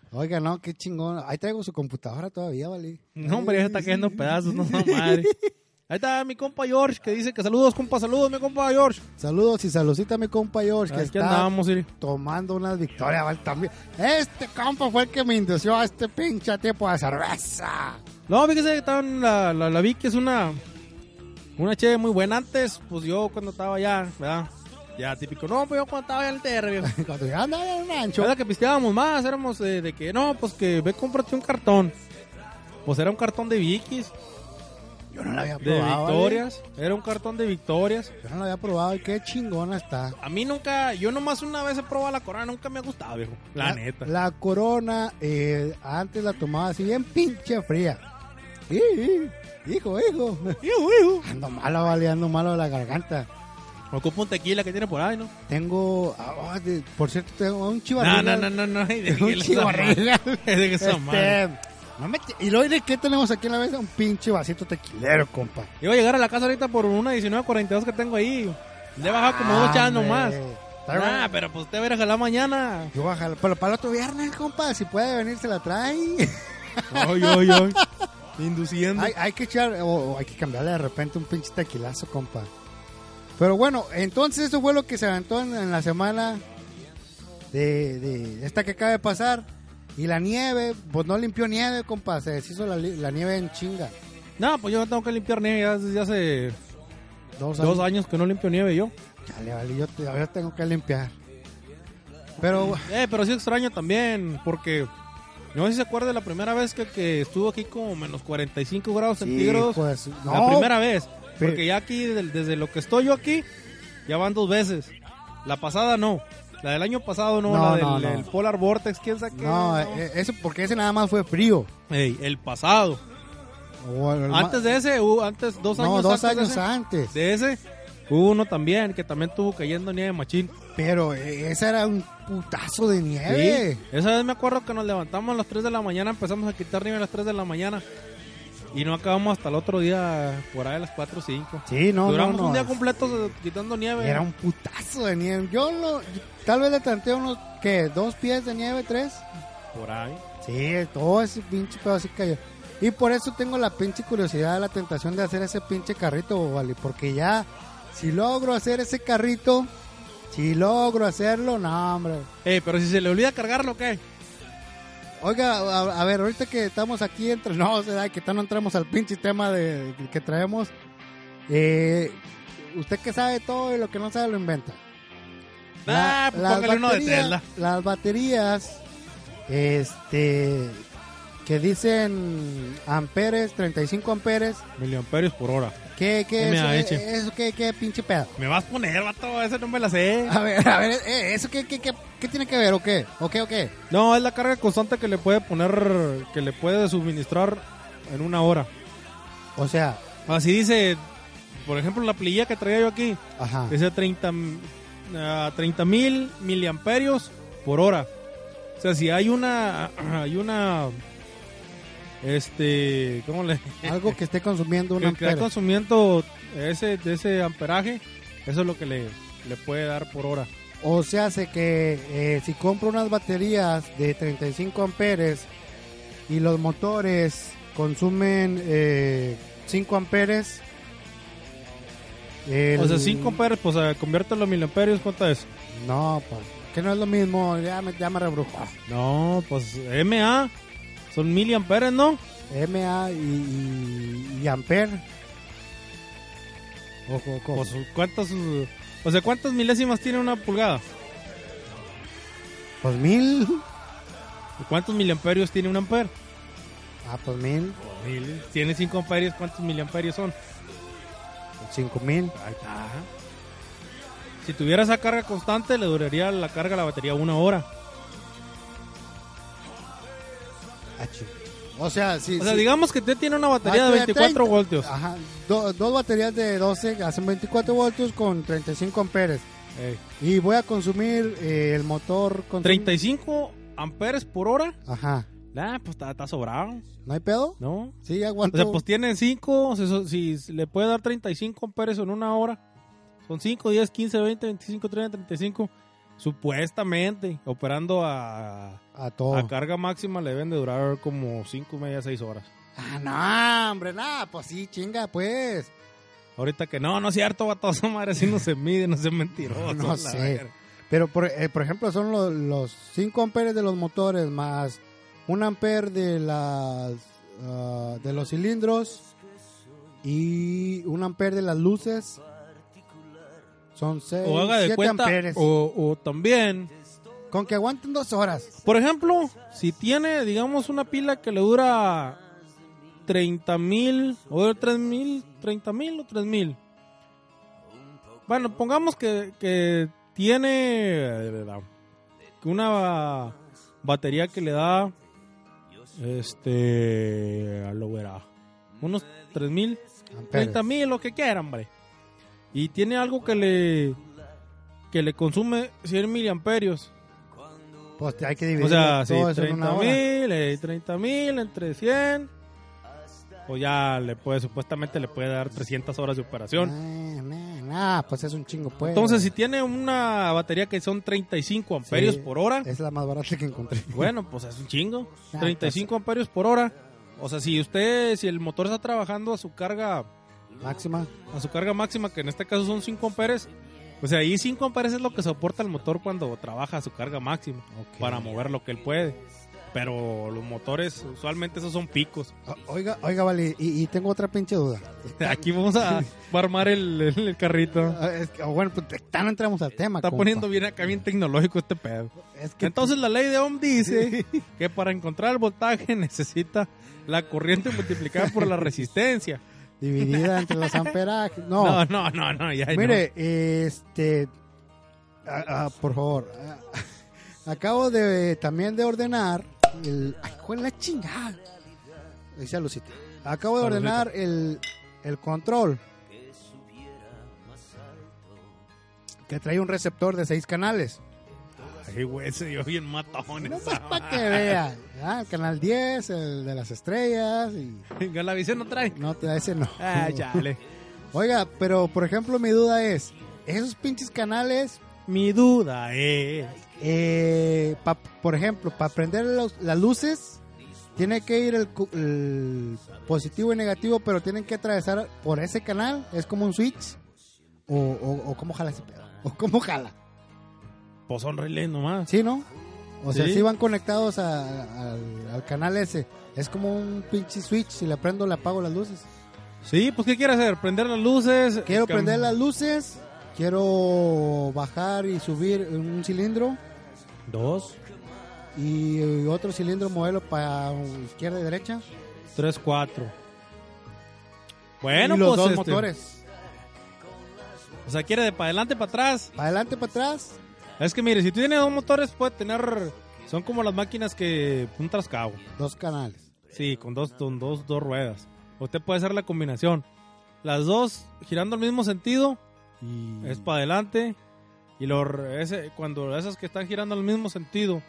Oiga, no, qué chingón. Ahí traigo su computadora todavía, ¿vale? No, hombre, ya se está cayendo pedazos, no, no, madre. Ahí está mi compa George que dice que saludos, compa, saludos, mi compa George. Saludos y saludcita a mi compa George, que está andamos, tomando unas victorias, ¿vale? También. Este compa fue el que me indució a este pinche tipo de cerveza. No, fíjese que estaban- la, la, la vi que es una una cheve muy buena. Antes, pues yo cuando estaba allá, ¿verdad? Ya típico, no, pues yo cuando estaba en el TR, viejo. Cuando yo andaba en un ancho. ¿Verdad que pisteábamos más? Éramos eh, de que, no, pues que ve, cómprate un cartón. Pues era un cartón de Vicky's, Yo no la había de probado. ¿vale? Victorias. Era un cartón de Victorias. Yo no la había probado y qué chingona está. A mí nunca, yo nomás una vez he probado la corona, nunca me ha gustado, viejo. La, neta. La corona, eh, antes la tomaba así bien pinche fría. Hijo, hijo. Iu, iu. Ando malo, vale, ando malo de la garganta. Ocupa un tequila que tiene por ahí, ¿no? Tengo, ah, de- por cierto, tengo un No, chivarrillo. no, no, no, no. ay, de un que madre. De que madre. Este, no me- y luego, ¿de qué tenemos aquí en la mesa? Un pinche vasito tequilero, compa. Iba a llegar a la casa ahorita por una 1942 que tengo ahí. Le he bajado como dos chas nomás. Está Ah, bien. pero pues usted va a ir a jalar mañana. Yo voy a jalar- pero para el otro viernes, compa, si puede venir, se la trae. Ay, ay, ay. Induciendo. hay, hay que echar, o, o hay que cambiarle de repente un pinche tequilazo, compa. Pero bueno, entonces eso fue lo que se aventó en, en la semana de, de esta que acaba de pasar. Y la nieve, pues no limpió nieve, compa, se deshizo la, la nieve en chinga. No, pues yo no tengo que limpiar nieve ya desde hace Dos dos años que no limpio nieve yo. Chale, vale, yo todavía tengo que limpiar. Pero, Eh, pero sí extraño también, porque no sé si se acuerda de la primera vez que, que estuvo aquí como menos 45 grados sí, centígrados. pues, la no, primera vez. Porque ya aquí, desde lo que estoy yo aquí, ya van dos veces. La pasada no. La del año pasado no, No, la del no. el Polar Vortex, quién sabe qué. No, eh, eso porque ese nada más fue frío. Ey, el pasado. El Antes de ese, antes, dos años no, dos antes años ese, antes. de ese, hubo uno también que también tuvo cayendo nieve machín. Pero eh, ese era un putazo de nieve. Sí, esa vez me acuerdo que nos levantamos a las 3 de la mañana, empezamos a quitar nieve a las 3 de la mañana y no acabamos hasta el otro día por ahí a las 4 o 5. Sí, no, Duramos no, no. un día completo quitando nieve. Era un putazo de nieve. Yo lo, tal vez le tanteé unos, ¿qué? ¿Dos pies de nieve? ¿Tres? por ahí. Sí, todo ese pinche pedo así cayó. Y por eso tengo la pinche curiosidad, la tentación de hacer ese pinche carrito, vale. Porque ya, si logro hacer ese carrito, si logro hacerlo, no, hombre. Eh, pero si se le olvida cargarlo, ¿qué? Oiga, a, a ver, ahorita que estamos aquí entre no, ¿verdad? que no entramos al pinche tema de, que traemos. Eh, usted que sabe todo y lo que no sabe lo inventa. Ah, pues uno de. Las baterías, este, que dicen amperes, 35 amperes. Miliamperios por hora. ¿Qué, qué, eso, MAH. eh, eso qué, qué pinche pedo? Me vas a poner, vato, ese no me la sé. A ver, a ver, eh, ¿eso qué, qué, qué, qué tiene que ver o qué? ¿O qué, o qué? No, es la carga constante que le puede poner, que le puede suministrar en una hora. O sea, Así dice, por ejemplo, la plilla que traía yo aquí, ajá. dice 30 mil miliamperios por hora. O sea, si hay una, hay una, este, ¿cómo le? Algo que esté consumiendo un que, ampere. consumiendo ese, de ese amperaje, eso es lo que le, le puede dar por hora. O sea, hace que eh, si compro unas baterías de 35 amperes y los motores consumen eh, 5 amperes. el- O sea, 5 amperes, pues eh, conviértelo en miliamperios, ¿cuánto es? No, pues, que no es lo mismo, ya me, ya me rebrujo. No, pues MA son miliamperes, ¿no? MA y, y, y ampere. Ojo, ojo. Pues cuántas, uh, o sea, ¿cuántas milésimas tiene una pulgada? Pues mil. ¿Y ¿Cuántos miliamperios tiene un amper? Ah, pues mil. Mil. Tiene 5 amperios, ¿cuántos miliamperios son? Cinco mil. Ahí está. Si tuviera esa carga constante, le duraría la carga a la batería una hora. O sea, si, O sea, si- digamos que usted tiene una batería de Batería 24 30. voltios. Ajá, do- dos baterías de 12 hacen 24 voltios con 35 amperes. Ey. Y voy a consumir eh, el motor con 35 amperes por hora. Ajá. Nah, pues está, sobrado, ¿No hay pedo? ¿no? Sí, O aguanto. sea, pues tiene 5, si, si le puede dar 35 amperes en una hora, son 5, 10, 15, 20, 25, 30, 35. Supuestamente, operando a, a todo. a carga máxima, le deben de durar como 5, media, 6 horas. Ah, no, hombre, nada, pues sí, chinga, pues. Ahorita que no, no es cierto, vato, esa madre así no se mide, no se mentiroso. No sé. verga. Pero, por, eh, por ejemplo, son lo- los 5 amperes de los motores más un amper de las ah, de los cilindros y un amper de las luces. Son 6, O haga de 7 cuenta, amperes. o, o también, Con que aguanten dos horas. por ejemplo, si tiene, digamos, una pila que le dura 30 mil, o 3 mil, 30 mil o 3 mil. Bueno, pongamos que, que tiene una batería que le da, este, lo verá, unos 3 mil, Amperes. 30 mil, lo que quieran, hombre. Y tiene algo que le que le consume 100 miliamperios. Pues hay que dividir O sea, en una 30 hora. mil, eh, 30 mil entre 100. O ya le puede, supuestamente le puede dar 300 horas de operación. Nah, nah, nah, pues es un chingo, pues. Entonces, si tiene una batería que son 35 amperios Sí. por hora, Es la más barata que encontré. bueno, pues es un chingo. Ah, 35 amperios por hora. O sea, si usted, si el motor está trabajando a su carga Máxima. a su carga máxima, que en este caso son 5 amperes, pues ahí 5 amperes es lo que soporta el motor cuando trabaja a su carga máxima para mover lo que él puede. Pero los motores, usualmente esos son picos. O- Oiga, oiga, vale, y, y tengo otra pinche duda. Aquí vamos a armar el, el- el carrito. Ah, es que, bueno, pues ya no entramos al tema. Está compa. poniendo bien acá, bien tecnológico este pedo. Es que Entonces la ley de Ohm dice que para encontrar el voltaje necesita la corriente multiplicada por la resistencia. Dividida entre los amperajes. No, No, no, no, no, ya no. mire, este, ah, ah, por favor, ah, acabo de también de ordenar el, ay, ¿cuál es la chingada? Dice Lucita. Acabo de ordenar el, el control que trae un receptor de seis canales. Ay, güey, se dio bien matón No más para que vea. Ah, el canal 10, el de las estrellas y Venga, la visión no trae. no, ese no. Ah, chale. Oiga, pero por ejemplo mi duda es, esos pinches canales, Mi duda es... eh, pa- por ejemplo, para prender los- las luces, tiene que ir el, el positivo y negativo, pero tienen que atravesar por ese canal, es como un switch, o, o, o cómo jala ese pedo, o cómo jala, Pues son relés nomás. ¿sí, no? O sea, Sí. si van conectados a- al, al canal ese, es como un pinche switch, si le prendo le apago las luces. Sí, pues ¿qué quiere hacer? ¿Prender las luces? Quiero prender las luces, quiero bajar y subir un cilindro Dos, y otro cilindro modelo para izquierda y derecha. tres, cuatro. Bueno, y los pues, dos este, motores. O sea, quiere de para adelante, para atrás. Para adelante, para atrás. Es que mire, si tú tienes dos motores, puede tener. Son como las máquinas que. Un trascabo. Dos canales. Sí, con dos, con dos, dos ruedas. Usted puede hacer la combinación. Las dos girando al mismo sentido Y es para adelante. Y lo, ese, cuando esas que están girando al mismo sentido,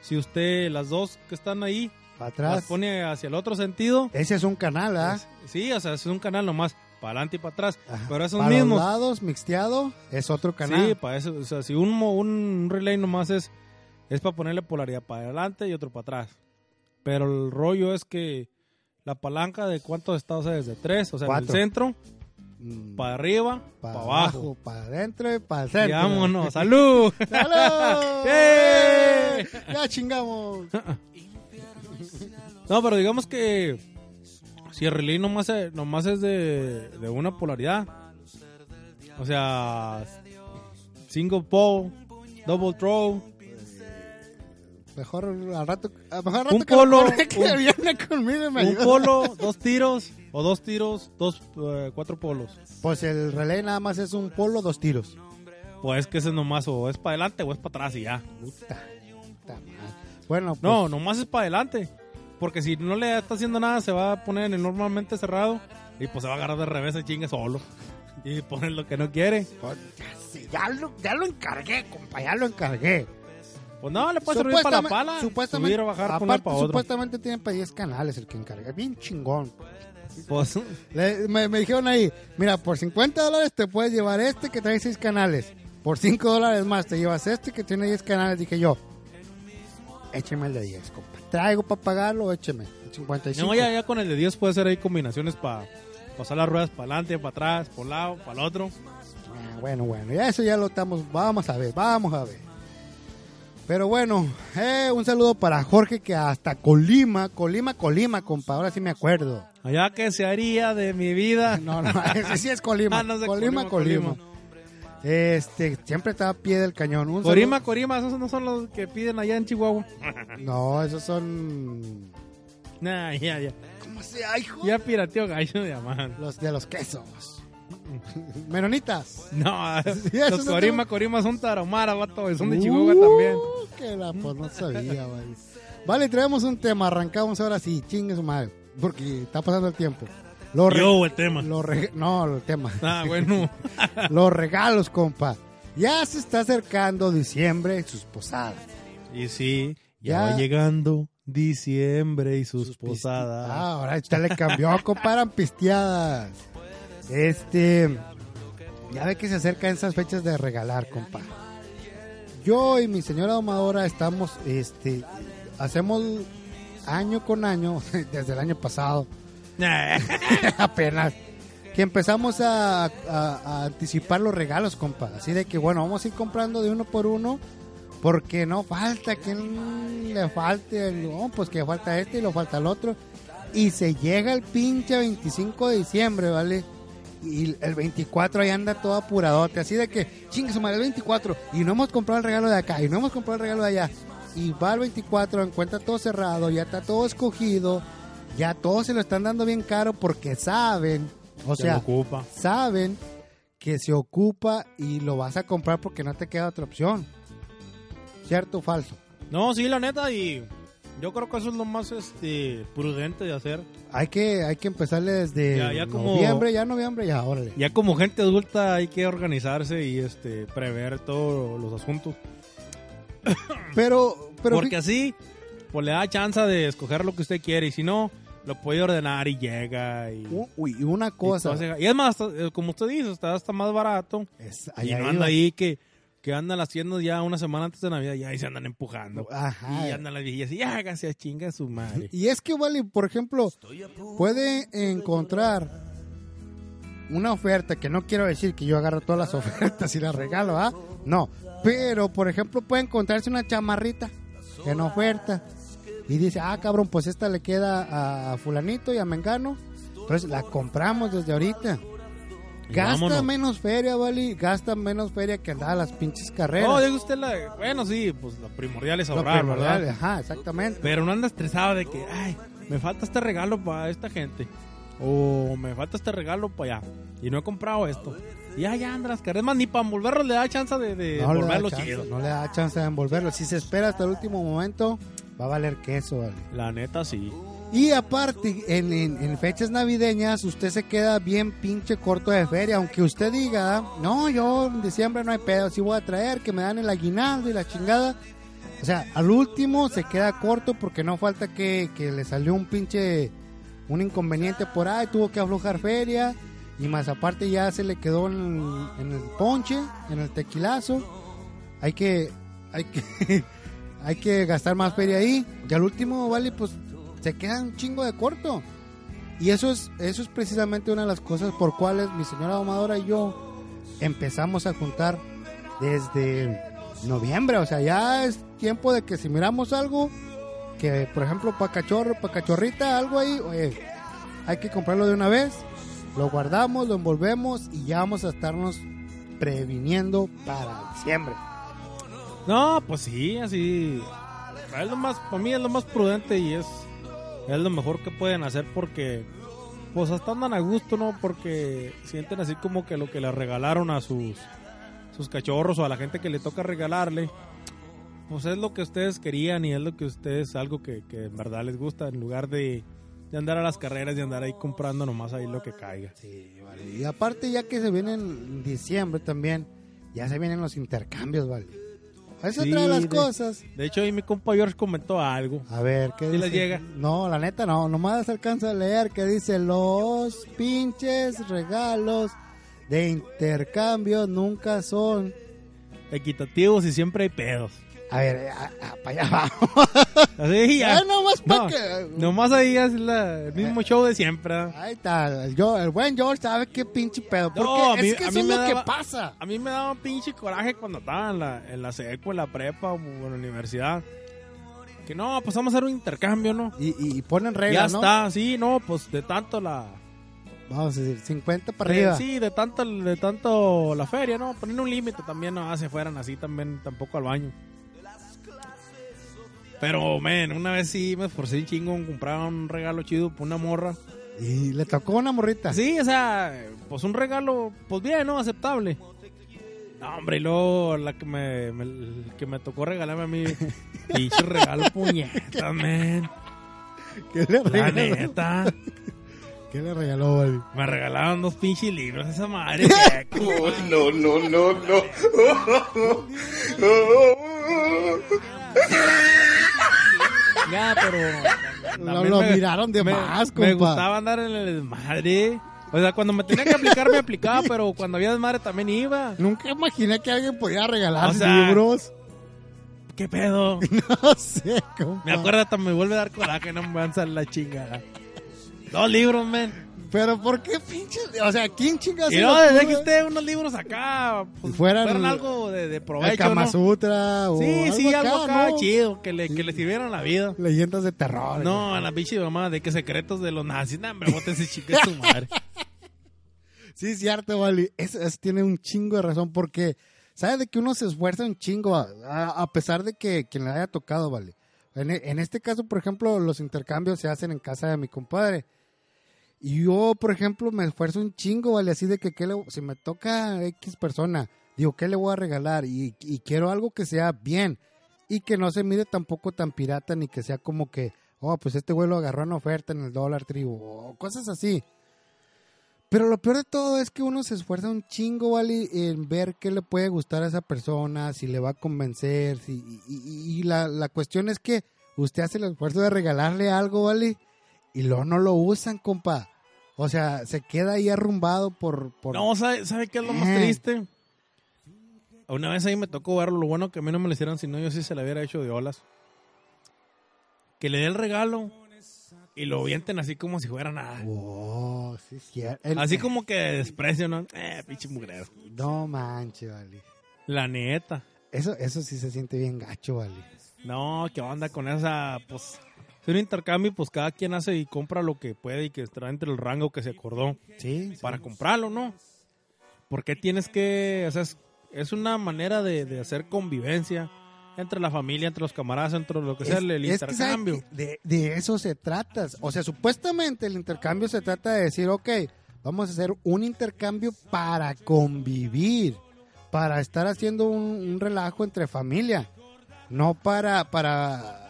si usted las dos que están ahí para las atrás. pone hacia el otro sentido, Ese es un canal, ¿ah? sí, o sea, es un canal nomás para adelante y para atrás. Ajá. Pero esos para mismos. los lados, mixteado, es otro canal. Sí, para eso, o sea, si un, un relay nomás es, es para ponerle polaridad para adelante y otro para atrás. Pero el rollo es que la palanca de cuántos estados es, de tres, o sea, en Cuatro. el centro, Mm, para arriba, para para abajo. para adentro y para el Y centro. vámonos, salud. ¡Salud! ¡Eh! ¡Ya chingamos! No, pero digamos que si el relay nomás, es- nomás es de, de una polaridad, o sea, single pole, double throw, Mejor al rato, mejor al rato Un que, polo, que un- viene conmigo y me un ayuda. polo, dos tiros, o dos tiros, dos, eh, cuatro polos. Pues el relay nada más es un polo, dos tiros. Pues que ese nomás o es para adelante o es para atrás y ya. Puta, puta madre. Bueno, pues, No, nomás es para adelante. Porque si no le está haciendo nada, se va a poner en el normalmente cerrado y pues se va a agarrar de revés y chingue solo. Y poner lo que no quiere. pues, ya, sí, ya lo, ya lo encargué, compa, ya lo encargué. Pues no, le puede servir para la pala. supuestamente, subir, bajar, poner aparte, para otro. supuestamente tiene para 10 canales el que encargué. Bien chingón. Pues, Le- me, me dijeron ahí, mira, por 50 dólares te puedes llevar este que trae 6 canales. Por 5 dólares más te llevas este que tiene 10 canales. Dije yo, écheme el de 10, compa. Traigo para pagarlo, écheme. El 55. no, ya, ya con el de 10 puede hacer ahí combinaciones para pasar las ruedas para adelante, para atrás, por un lado, para el otro. Ah, bueno, bueno, ya eso ya lo estamos, vamos a ver, vamos a ver. Pero bueno, eh, un saludo para Jorge que hasta Colima, Colima, Colima, compa, ahora sí me acuerdo. Allá que se haría de mi vida. No, no, ese sí es Colima. Ah, no sé, Colima, Colima, Colima. Este, siempre está a pie del cañón. Un Corima, saludo- Corima, esos no son los que piden allá en Chihuahua. No, esos son. Nah, ya, ya. ¿Cómo se hijo? Ya pirateó gallo de llaman. Los de los quesos. Menonitas. No, esos los son Corima, Corima son Tarahumara, vato, son de Chihuahua también. Uh, Que la pues no sabía, vale. Vale, traemos un tema, arrancamos ahora sí, chingue su madre, porque está pasando el tiempo. Los Yo, el tema. los no, el tema. Ah, bueno. Los regalos, compa. Ya se está acercando diciembre y sus posadas. Y sí, ya, Ya. va llegando diciembre y sus, Sus posadas. Ah, ahora usted le cambió, comparan pisteadas. Este, ya ve que se acercan esas fechas de regalar, compa. Yo y mi señora domadora estamos, este, hacemos año con año, desde el año pasado, apenas, que empezamos a, anticipar los regalos, compa. Así de que, bueno, vamos a ir comprando de uno por uno Porque no falta quien le falte, no, pues que falta este y lo falta el otro. Y se llega el pinche 25 de diciembre, ¿vale? Y el 24 ahí anda todo apuradote, así de que, chingue su madre, el 24, y no hemos comprado el regalo de acá, y no hemos comprado el regalo de allá. Y va el 24, encuentra todo cerrado, ya está todo escogido, ya todos se lo están dando bien caro porque saben, o Se sea, ocupa. saben que se ocupa y lo vas a comprar porque no te queda otra opción. ¿Cierto o falso? No, sí, la neta, y yo creo que eso es lo más este prudente de hacer. Hay que, hay que empezarle desde Ya- ya como- noviembre, ya noviembre, ya, órale. Ya como gente adulta hay que organizarse y este prever todos los asuntos. Pero, pero Porque así, pues le da chance de escoger lo que usted quiere. Y si no, lo puede ordenar y llega. Y, uy, y una cosa, y es más, eh, como usted dice, está hasta más barato. es, y no anda ahí que, que andan las tiendas ya una semana antes de Navidad. Y ahí se andan empujando. Ajá. Y andan las viejillas y hágase a chinga su madre. Y es que, vale, por ejemplo, puede encontrar una oferta, que no quiero decir que yo agarro todas las ofertas y las regalo, ¿ah? No, pero, por ejemplo, puede encontrarse una chamarrita en oferta y dice, ah, cabrón, pues esta le queda a fulanito y a Mengano, entonces la compramos desde ahorita. Gasta vámonos. menos feria, vale, gasta menos feria que andar a las pinches carreras. No, diga usted la. Bueno, sí, pues lo primordial es Lo ahorrar, primordial, ¿verdad? Ajá, exactamente. Pero no anda estresado de que, ay, me falta este regalo para esta gente. O me falta este regalo para allá. Y no he comprado esto. Y ya, ya anda las carreras. Más ni para envolverlo le da chance de, de no envolverlo chido. no le da chance de envolverlo. Si se espera hasta el último momento, va a valer queso. vale. La neta, sí. Y aparte, en, en- en fechas navideñas, usted se queda bien pinche corto de feria. Aunque usted diga, no, yo en diciembre no hay pedo, sí voy a traer, que me dan el aguinaldo y la chingada. O sea, al último se queda corto porque no falta que, que le salió un pinche, un inconveniente por ahí, tuvo que aflojar feria. Y más aparte ya se le quedó en, en el ponche, en el tequilazo. Hay que, hay que, hay que gastar más feria ahí. Y al último, vale, pues se queda un chingo de corto. Y eso es, eso es precisamente una de las cosas por cuales mi señora domadora y yo empezamos a juntar desde noviembre. O sea, ya es tiempo de que si miramos algo, que por ejemplo para cachorro, para cachorrita, algo ahí, oye, hay que comprarlo de una vez, lo guardamos, lo envolvemos y ya vamos a estarnos previniendo para diciembre. No, pues sí, así. Es lo más, para mí es lo más prudente y es, es lo mejor que pueden hacer porque, pues hasta andan a gusto, ¿no? Porque sienten así como que lo que le regalaron a sus, sus cachorros o a la gente que le toca regalarle, pues es lo que ustedes querían y es lo que ustedes, algo que, que en verdad les gusta, en lugar de, de andar a las carreras y andar ahí comprando nomás ahí lo que caiga. Sí, vale. Y aparte ya que se viene en diciembre también, ya se vienen los intercambios, vale. Es Sí, otra de las de- cosas. De hecho, ahí mi compa George comentó algo. A ver, ¿qué ¿Sí dice? les llega? No, la neta no, nomás alcanza a leer que dice los pinches regalos de intercambio nunca son. Equitativos y siempre hay pedos. A ver, para allá vamos. Así ya. Ay, nomás para No, que... Nomás ahí es la- el mismo show de siempre. Ahí está, el, yo, el buen George sabe qué pinche pedo. Porque No, a mí- es que eso es lo que pasa. A mí me daba pinche coraje cuando estaba en la, en la en la prepa o en la universidad. Que no, pues vamos a hacer un intercambio, ¿no? Y, y- ponen ya reglas, ¿no? está, sí, no, pues de tanto la... Vamos a decir, 50 para arriba. Sí, de tanto, de tanto la feria, ¿no? Poner un límite también, no se fueran así también, tampoco al baño. Pero, men, una vez sí me esforcé un chingo en comprar un regalo chido para una morra. Y le tocó una morrita. Sí, o sea, pues un regalo, pues bien, ¿no? Aceptable. No, hombre, y luego la que me, me- el que me tocó regalarme a mí, pinche regalo puñetas, man. ¿Qué le La regaló? neta. ¿Qué le regaló, vale? Me regalaron dos pinches libros esa madre. Oh, no, no, no, no. ya, pero... Lo, me- miraron de me, más, me compa. gustaba andar en el desmadre. O sea, cuando me tenía que aplicar, me aplicaba, pero cuando había desmadre también iba. Nunca imaginé que alguien podía regalar O sea, libros. ¿Qué pedo? No sé, compa. Me acuerdo hasta me vuelve a dar coraje, no me van a salir la chingada. Dos libros, men. Pero ¿por qué pinche? O sea, ¿quién chingados? Y no, desde que usted unos libros acá, pues, fueran- fueran, algo de, de El provecho, ¿no? Sutra o Sí, sí, algo acá ¿no? chido, que le, que le sirvieran la vida. Leyendas de terror. No, a la pinche mamá de que secretos de los nazis. No, hombre, bote ese chico es tu madre. Sí, es cierto, vale. Eso, eso tiene un chingo de razón porque, ¿sabes de que uno se esfuerza un chingo a, a- a pesar de que quien le haya tocado, vale? En, en este caso, por ejemplo, los intercambios se hacen en casa de mi compadre. Y yo, por ejemplo, me esfuerzo un chingo, vale, así de que ¿qué le- si me toca X persona, digo, ¿qué le voy a regalar? Y, y quiero algo que sea bien y que no se mire tampoco tan pirata ni que sea como que, oh, pues este güey lo agarró en oferta en el dólar tribu o cosas así. Pero lo peor de todo es que uno se esfuerza un chingo, ¿vale? En ver qué le puede gustar a esa persona, si le va a convencer. Si, y y- y la, la cuestión es que usted hace el esfuerzo de regalarle algo, ¿vale? Y luego no lo usan, compa. O sea, se queda ahí arrumbado por... por... No, ¿sabe, ¿sabe qué es lo más Eh. triste? Una vez ahí me tocó verlo. Lo bueno que a mí no me lo hicieron, sino yo sí se la hubiera hecho de olas. Que le dé el regalo y lo vienten así como si fuera nada. Oh, sí. El- Así como que de desprecio, ¿no? Eh, pinche mugrero. No manches, vale. La neta. Eso, eso sí se siente bien gacho, vale. No, ¿qué onda con esa? Pues, es un intercambio, pues cada quien hace y compra lo que puede y que está entre el rango que se acordó Sí, sí. para comprarlo, ¿no? ¿Por qué tienes que...? O sea, es, es una manera de, de hacer convivencia entre la familia, entre los camaradas, entre lo que sea, Es- el, el es que, ¿sabe intercambio. qué? de, de eso se trata. O sea, supuestamente el intercambio se trata de decir, ok, vamos a hacer un intercambio para convivir, para estar haciendo un, un relajo entre familia, no para, para,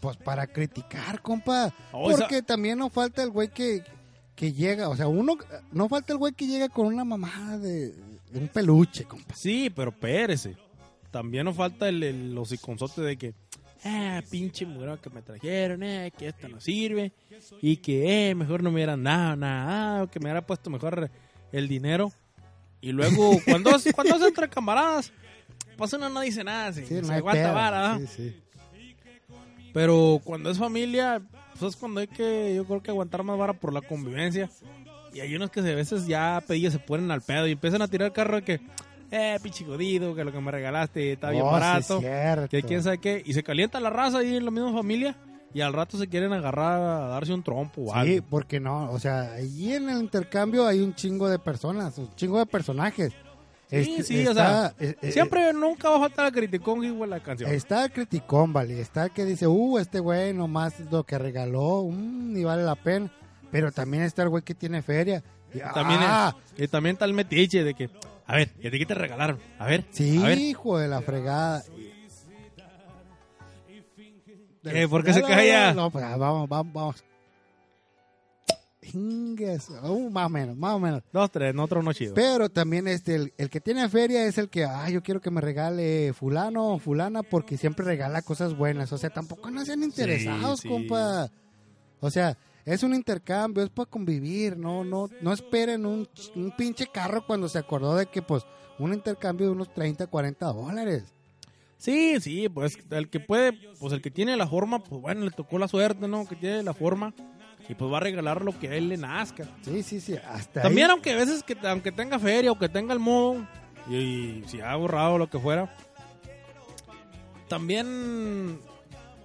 pues para criticar, compa. Oh, esa- Porque también no falta el güey que, que llega, o sea, uno, no falta el güey que llega con una mamada de, de un peluche, compa. Sí, pero pérese. También nos falta el, el hociconzote de que, ah, pinche mugrero que me trajeron, eh, que esto no sirve, y que, eh, mejor no me hubieran dado nada, o que me hubiera puesto mejor el dinero. Y luego, cuando cuando es entre camaradas, pues uno no dice nada, se, Sí, se no aguanta vara, ¿va? Sí, sí. Pero cuando es familia, pues es cuando hay que, yo creo que aguantar más vara por la convivencia. Y hay unos que a veces ya pedillas se ponen al pedo y empiezan a tirar el carro de que, eh, pinche jodido, que lo que me regalaste está bien Oh, sí, barato. cierto. que quién sabe qué. Y se calienta la raza ahí en la misma familia. Y al rato se quieren agarrar a darse un trompo o Sí, algo. porque no, o sea, allí en el intercambio hay un chingo de personas, un chingo de personajes. Sí, sí, o sea, eh, eh, Siempre, nunca va a faltar el criticón y la canción. Está criticón, vale, está el que dice, uh, este güey nomás lo que regaló, mm, ni vale la pena. Pero también está el güey que tiene feria. Y, También, ah, y también está el metiche de que, a ver, ¿y a ti qué te regalaron? A ver, sí, a ver. hijo de la fregada. Eh, ¿por qué se calla? No, pues, ah, vamos, vamos, vamos. Ingues, uh, más o menos, más o menos. Dos, tres, no otro no chido. Pero también este, el, el que tiene feria es el que, ah, yo quiero que me regale fulano o fulana porque siempre regala cosas buenas. O sea, tampoco no sean interesados, sí. compa. O sea, es un intercambio, es para convivir, no, no, no esperen un, un pinche carro cuando se acordó de que, pues, un intercambio de unos 30, 40 dólares. Sí, sí, pues el que puede, pues el que tiene la forma, pues bueno, le tocó la suerte, ¿no? Que tiene la forma y pues va a regalar lo que a él le nazca. Sí, sí, sí, hasta También ahí. aunque a veces que aunque tenga feria o que tenga el modo y, si ha borrado lo que fuera, también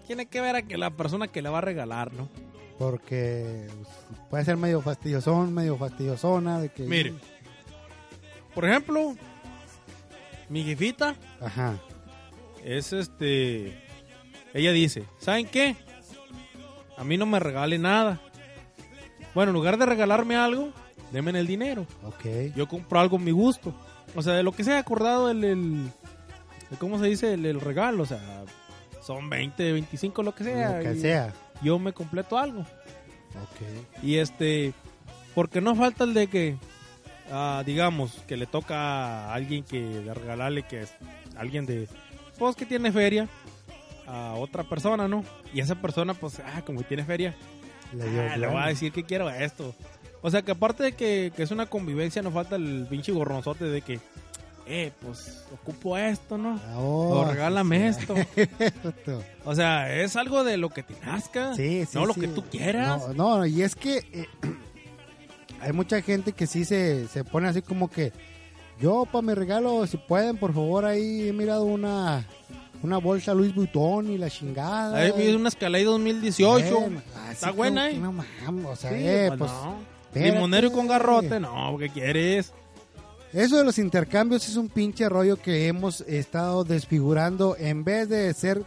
tiene que ver a que la persona que le va a regalar, ¿no? Porque pues, puede ser medio fastidiosón, medio fastidiosona, de que... Mire, por ejemplo, mi jefita Ajá. es este. Ella dice: ¿Saben qué? A mí no me regale nada. Bueno, en lugar de regalarme algo, denme el dinero. Ok. Yo compro algo a mi gusto. O sea, de lo que se ha acordado el. el- el- ¿Cómo se dice? El, el regalo. O sea, son 20, 25, lo que sea. Lo que sea. Yo me completo algo. Ok. Y este, porque no falta el de que, ah, digamos, que le toca a alguien que de regalarle que es alguien de, pues que tiene feria a otra persona, ¿no? Y esa persona, pues, ah, como que tiene feria, Le dio ah, le voy a decir que quiero esto. O sea, que aparte de que, que es una convivencia, no falta el pinche gorronzote de que, eh, pues, ocupo esto, ¿no? Oh, o regálame sí, esto. O sea, es algo de lo que te nazca, Sí, sí, no lo que tú quieras. No, no, y es que eh, hay mucha gente que sí se, se pone así como que yo para mi regalo, si pueden, por favor, ahí he mirado una una bolsa Louis Vuitton y la chingada. Ahí vi una Escalade 2018. Bueno, así Está buena, ¿eh? No mames, o sea, Sí, eh, pues pues, no. espérate. Limonero y con garrote, no, ¿qué quieres? Eso de los intercambios es un pinche rollo que hemos estado desfigurando. En vez de ser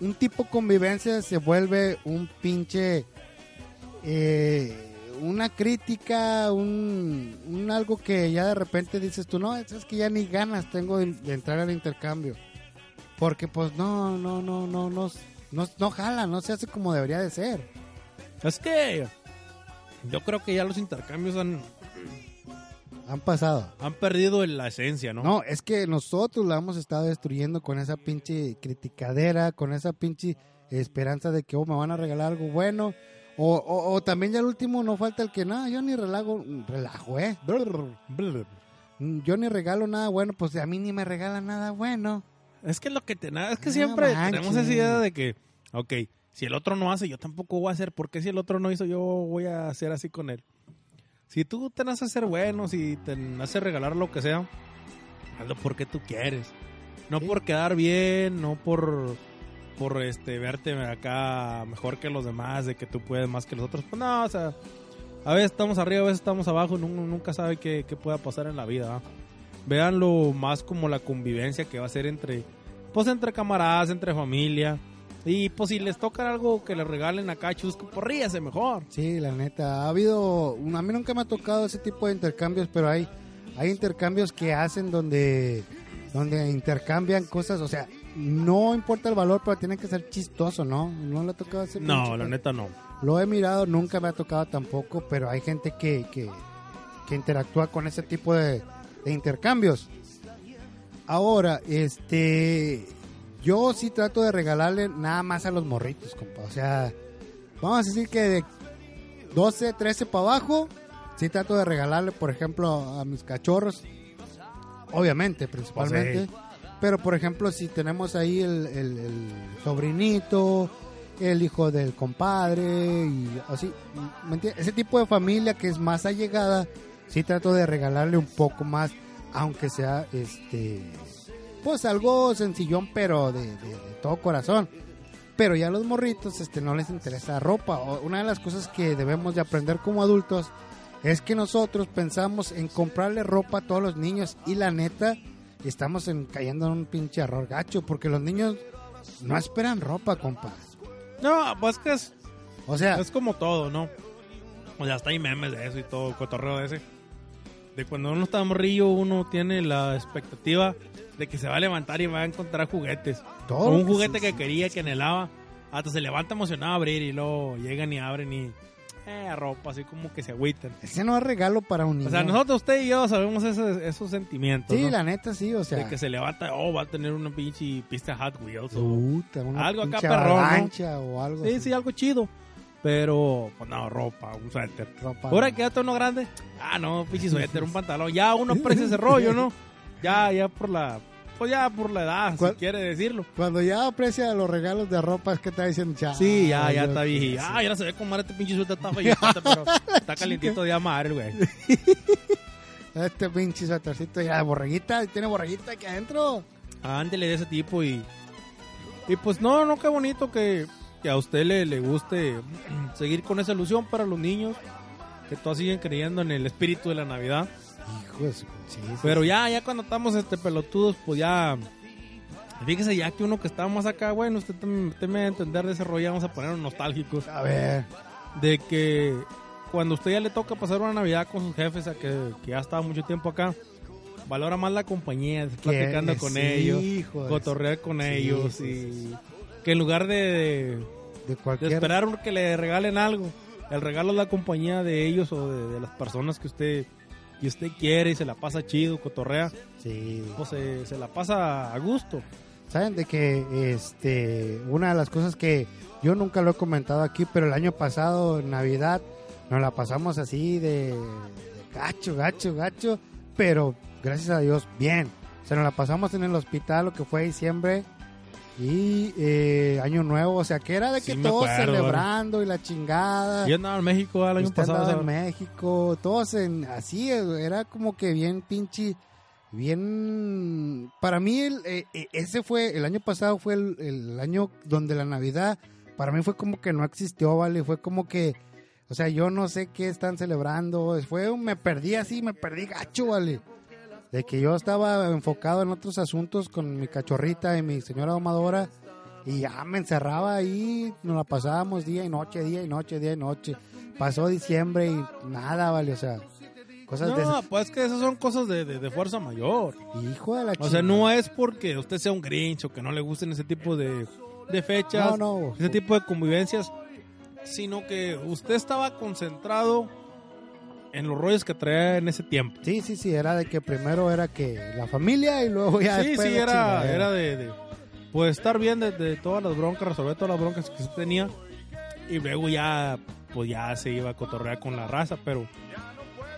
un tipo convivencia, se vuelve un pinche. eh, una crítica, un, un algo que ya de repente dices tú, no, es que ya ni ganas tengo de, de entrar al intercambio. Porque pues no, no, no, no, no, no, no jala, no se hace como debería de ser. Es que yo creo que ya los intercambios han, Han pasado. han perdido la esencia, ¿no? No, es que nosotros la hemos estado destruyendo con esa pinche criticadera, con esa pinche esperanza de que oh, me van a regalar algo bueno. O, o, o también ya el último no falta el que, no, yo ni relajo, relajo, eh. Yo ni regalo nada bueno, pues a mí ni me regalan nada bueno. Es que lo que te es que No siempre manches. tenemos esa idea de que, ok, si el otro no hace, yo tampoco voy a hacer. ¿Por qué si el otro no hizo, yo voy a hacer así con él? Si tú te nace ser bueno, si te nace regalar lo que sea, hazlo porque tú quieres. No Sí. por quedar bien, no por por este verte acá mejor que los demás, de que tú puedes más que los otros. Pues no, o sea, a veces estamos arriba, a veces estamos abajo, uno nunca sabe qué, qué pueda pasar en la vida. ¿va? Véanlo más como la convivencia que va a ser entre, pues entre camaradas, entre familia. Y pues si les toca algo que les regalen acá, chusco, pues ríase mejor. Sí, la neta, ha habido, a mí nunca me ha tocado ese tipo de intercambios, pero hay, hay intercambios que hacen donde, donde intercambian cosas, o sea, no importa el valor, pero tiene que ser chistoso, ¿no? No le ha tocado ese No, la neta no. Lo he mirado, nunca me ha tocado tampoco, pero hay gente que, que, que interactúa con ese tipo de, de intercambios. Ahora, este, yo sí trato de regalarle nada más a los morritos, compa. O sea, vamos a decir que de 12, 13 para abajo, sí trato de regalarle, por ejemplo, a mis cachorros. Obviamente, principalmente. Pero, por ejemplo, si tenemos ahí el, el- el sobrinito, el hijo del compadre, y así, ¿me entiendes? Ese tipo de familia que es más allegada, sí trato de regalarle un poco más, aunque sea, este, pues algo sencillón, pero de, de- de todo corazón. Pero ya los morritos, este, no les interesa ropa. Una de las cosas que debemos de aprender como adultos es que nosotros pensamos en comprarle ropa a todos los niños y la neta estamos en- cayendo en un pinche error gacho porque los niños no esperan ropa, compa. No, pues que es, O sea, es como todo, ¿no? O sea, hasta hay memes de eso y todo, cotorreo de ese. De cuando uno está morrillo, uno tiene la expectativa de que se va a levantar y va a encontrar juguetes. todo O un lo que juguete se- que quería, que anhelaba. Hasta se levanta emocionado a abrir y luego llegan y abren y... Eh, ropa, así como que se agüitan. Ese no es regalo para un niño. O sea, nosotros, usted y yo, sabemos ese- esos sentimientos, Sí, ¿no? la neta sí, o sea. De que se levanta, oh, va a tener una pinche pista Hot Wheels. o- Puta, una Algo acá perrón, ¿no? o algo Sí, así. sí, algo chido. Pero, pues no, ropa, un suéter. Ropa, Ahora no. quédate uno grande. Ah, no, pinche suéter, un pantalón. Ya uno aprecia ese rollo, ¿no? Ya, ya por la... Pues ya por la edad, si quiere decirlo. Cuando ya aprecia los regalos de ropa, es que está diciendo ya. Sí, ya, ya yo- está viejito. Ah, ya no se ve como este pinche suéter está feo, pero está calientito de amar, güey. Este pinche suétercito ya de borreguita, tiene borreguita aquí adentro. Ándele de ese tipo y... Y pues no, no, qué bonito que, que a usted le, le guste seguir con esa ilusión para los niños. Que todos siguen creyendo en el espíritu de la Navidad. Hijo de su... Sí, sí, Pero ya, ya cuando estamos este pelotudos, pues ya. Fíjese ya que uno que está más acá, bueno, usted, tam- usted me va a entender de ese rollo, vamos a ponernos nostálgicos. A ver. De que cuando usted ya le toca pasar una Navidad con sus jefes, a que, que ya estaba mucho tiempo acá, valora más la compañía, platicando con sí, ellos, cotorrear con Sí, ellos sí, y. que en lugar de, de- De de cualquier... esperar que le regalen algo, el regalo es la compañía de ellos o de, de las personas que usted que usted quiere y se la pasa chido, cotorrea Sí. pues se, se la pasa a gusto. Saben de que este una de las cosas que yo nunca lo he comentado aquí, pero el año pasado en Navidad nos la pasamos así de, de gacho, gacho, gacho, pero gracias a Dios bien. O sea, nos la pasamos en el hospital lo que fue diciembre y eh, Año Nuevo, o sea, que era de que Sí, todos acuerdo, celebrando y la chingada. Yo andaba en México el año Usted pasado. andaba en. México, todos en así, era como que bien pinche, bien... Para mí el, eh, eh, ese fue, el año pasado fue el, el año donde la Navidad, para mí fue como que no existió, ¿vale? Fue como que, o sea, yo no sé qué están celebrando, fue, me perdí así, me perdí gacho, ¿vale? De que yo estaba enfocado en otros asuntos con mi cachorrita y mi señora domadora y ya me encerraba ahí, nos la pasábamos día y noche, día y noche, día y noche. Pasó diciembre y nada, vale, o sea, cosas No, pues es que esas son cosas de, de- de fuerza mayor. de... Hijo de la O chingada. sea, no es porque usted sea un grinch o que no le gusten ese tipo de, de fechas, No, no. ese tipo de convivencias, sino que usted estaba concentrado en los rollos que traía en ese tiempo. Sí, sí, sí, era de que primero era que la familia y luego ya sí, después sí, era, chingadera. era de, de, pues estar bien de, de todas las broncas, resolver todas las broncas que se tenía y luego ya, pues ya se iba a cotorrear con la raza, pero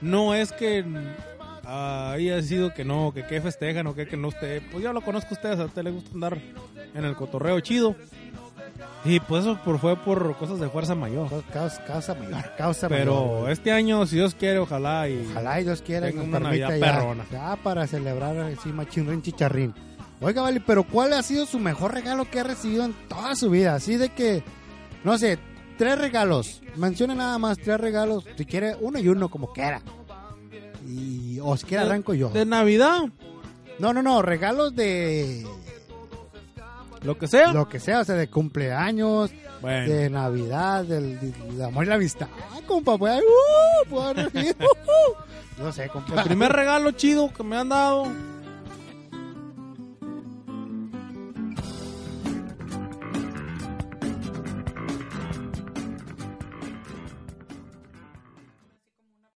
no es que ah, haya sido que no, que que festejan o que, que no usted, pues yo lo conozco a ustedes, a usted le gusta andar en el cotorreo chido y pues eso por, fue por cosas de fuerza mayor. Causa, causa mayor, causa Pero mayor. este año, si Dios quiere, ojalá y... Ojalá y Dios quiera Tenga nos una permita Navidad ya, perrona. ya para celebrar así machín chicharrín. Oiga, vale, pero ¿cuál ha sido su mejor regalo que ha recibido en toda su vida? Así de que, no sé, tres regalos. Mencione nada más tres regalos. Si quiere, uno y uno, como quiera. Y, o si quiere, arranco yo. De Navidad, No, no, no, regalos de lo que sea. lo que sea, o sea, de cumpleaños, Bueno. de Navidad, del, del amor y la amistad. Compa, pues, uh, uh, uh. No sé, compa. El primer regalo chido que me han dado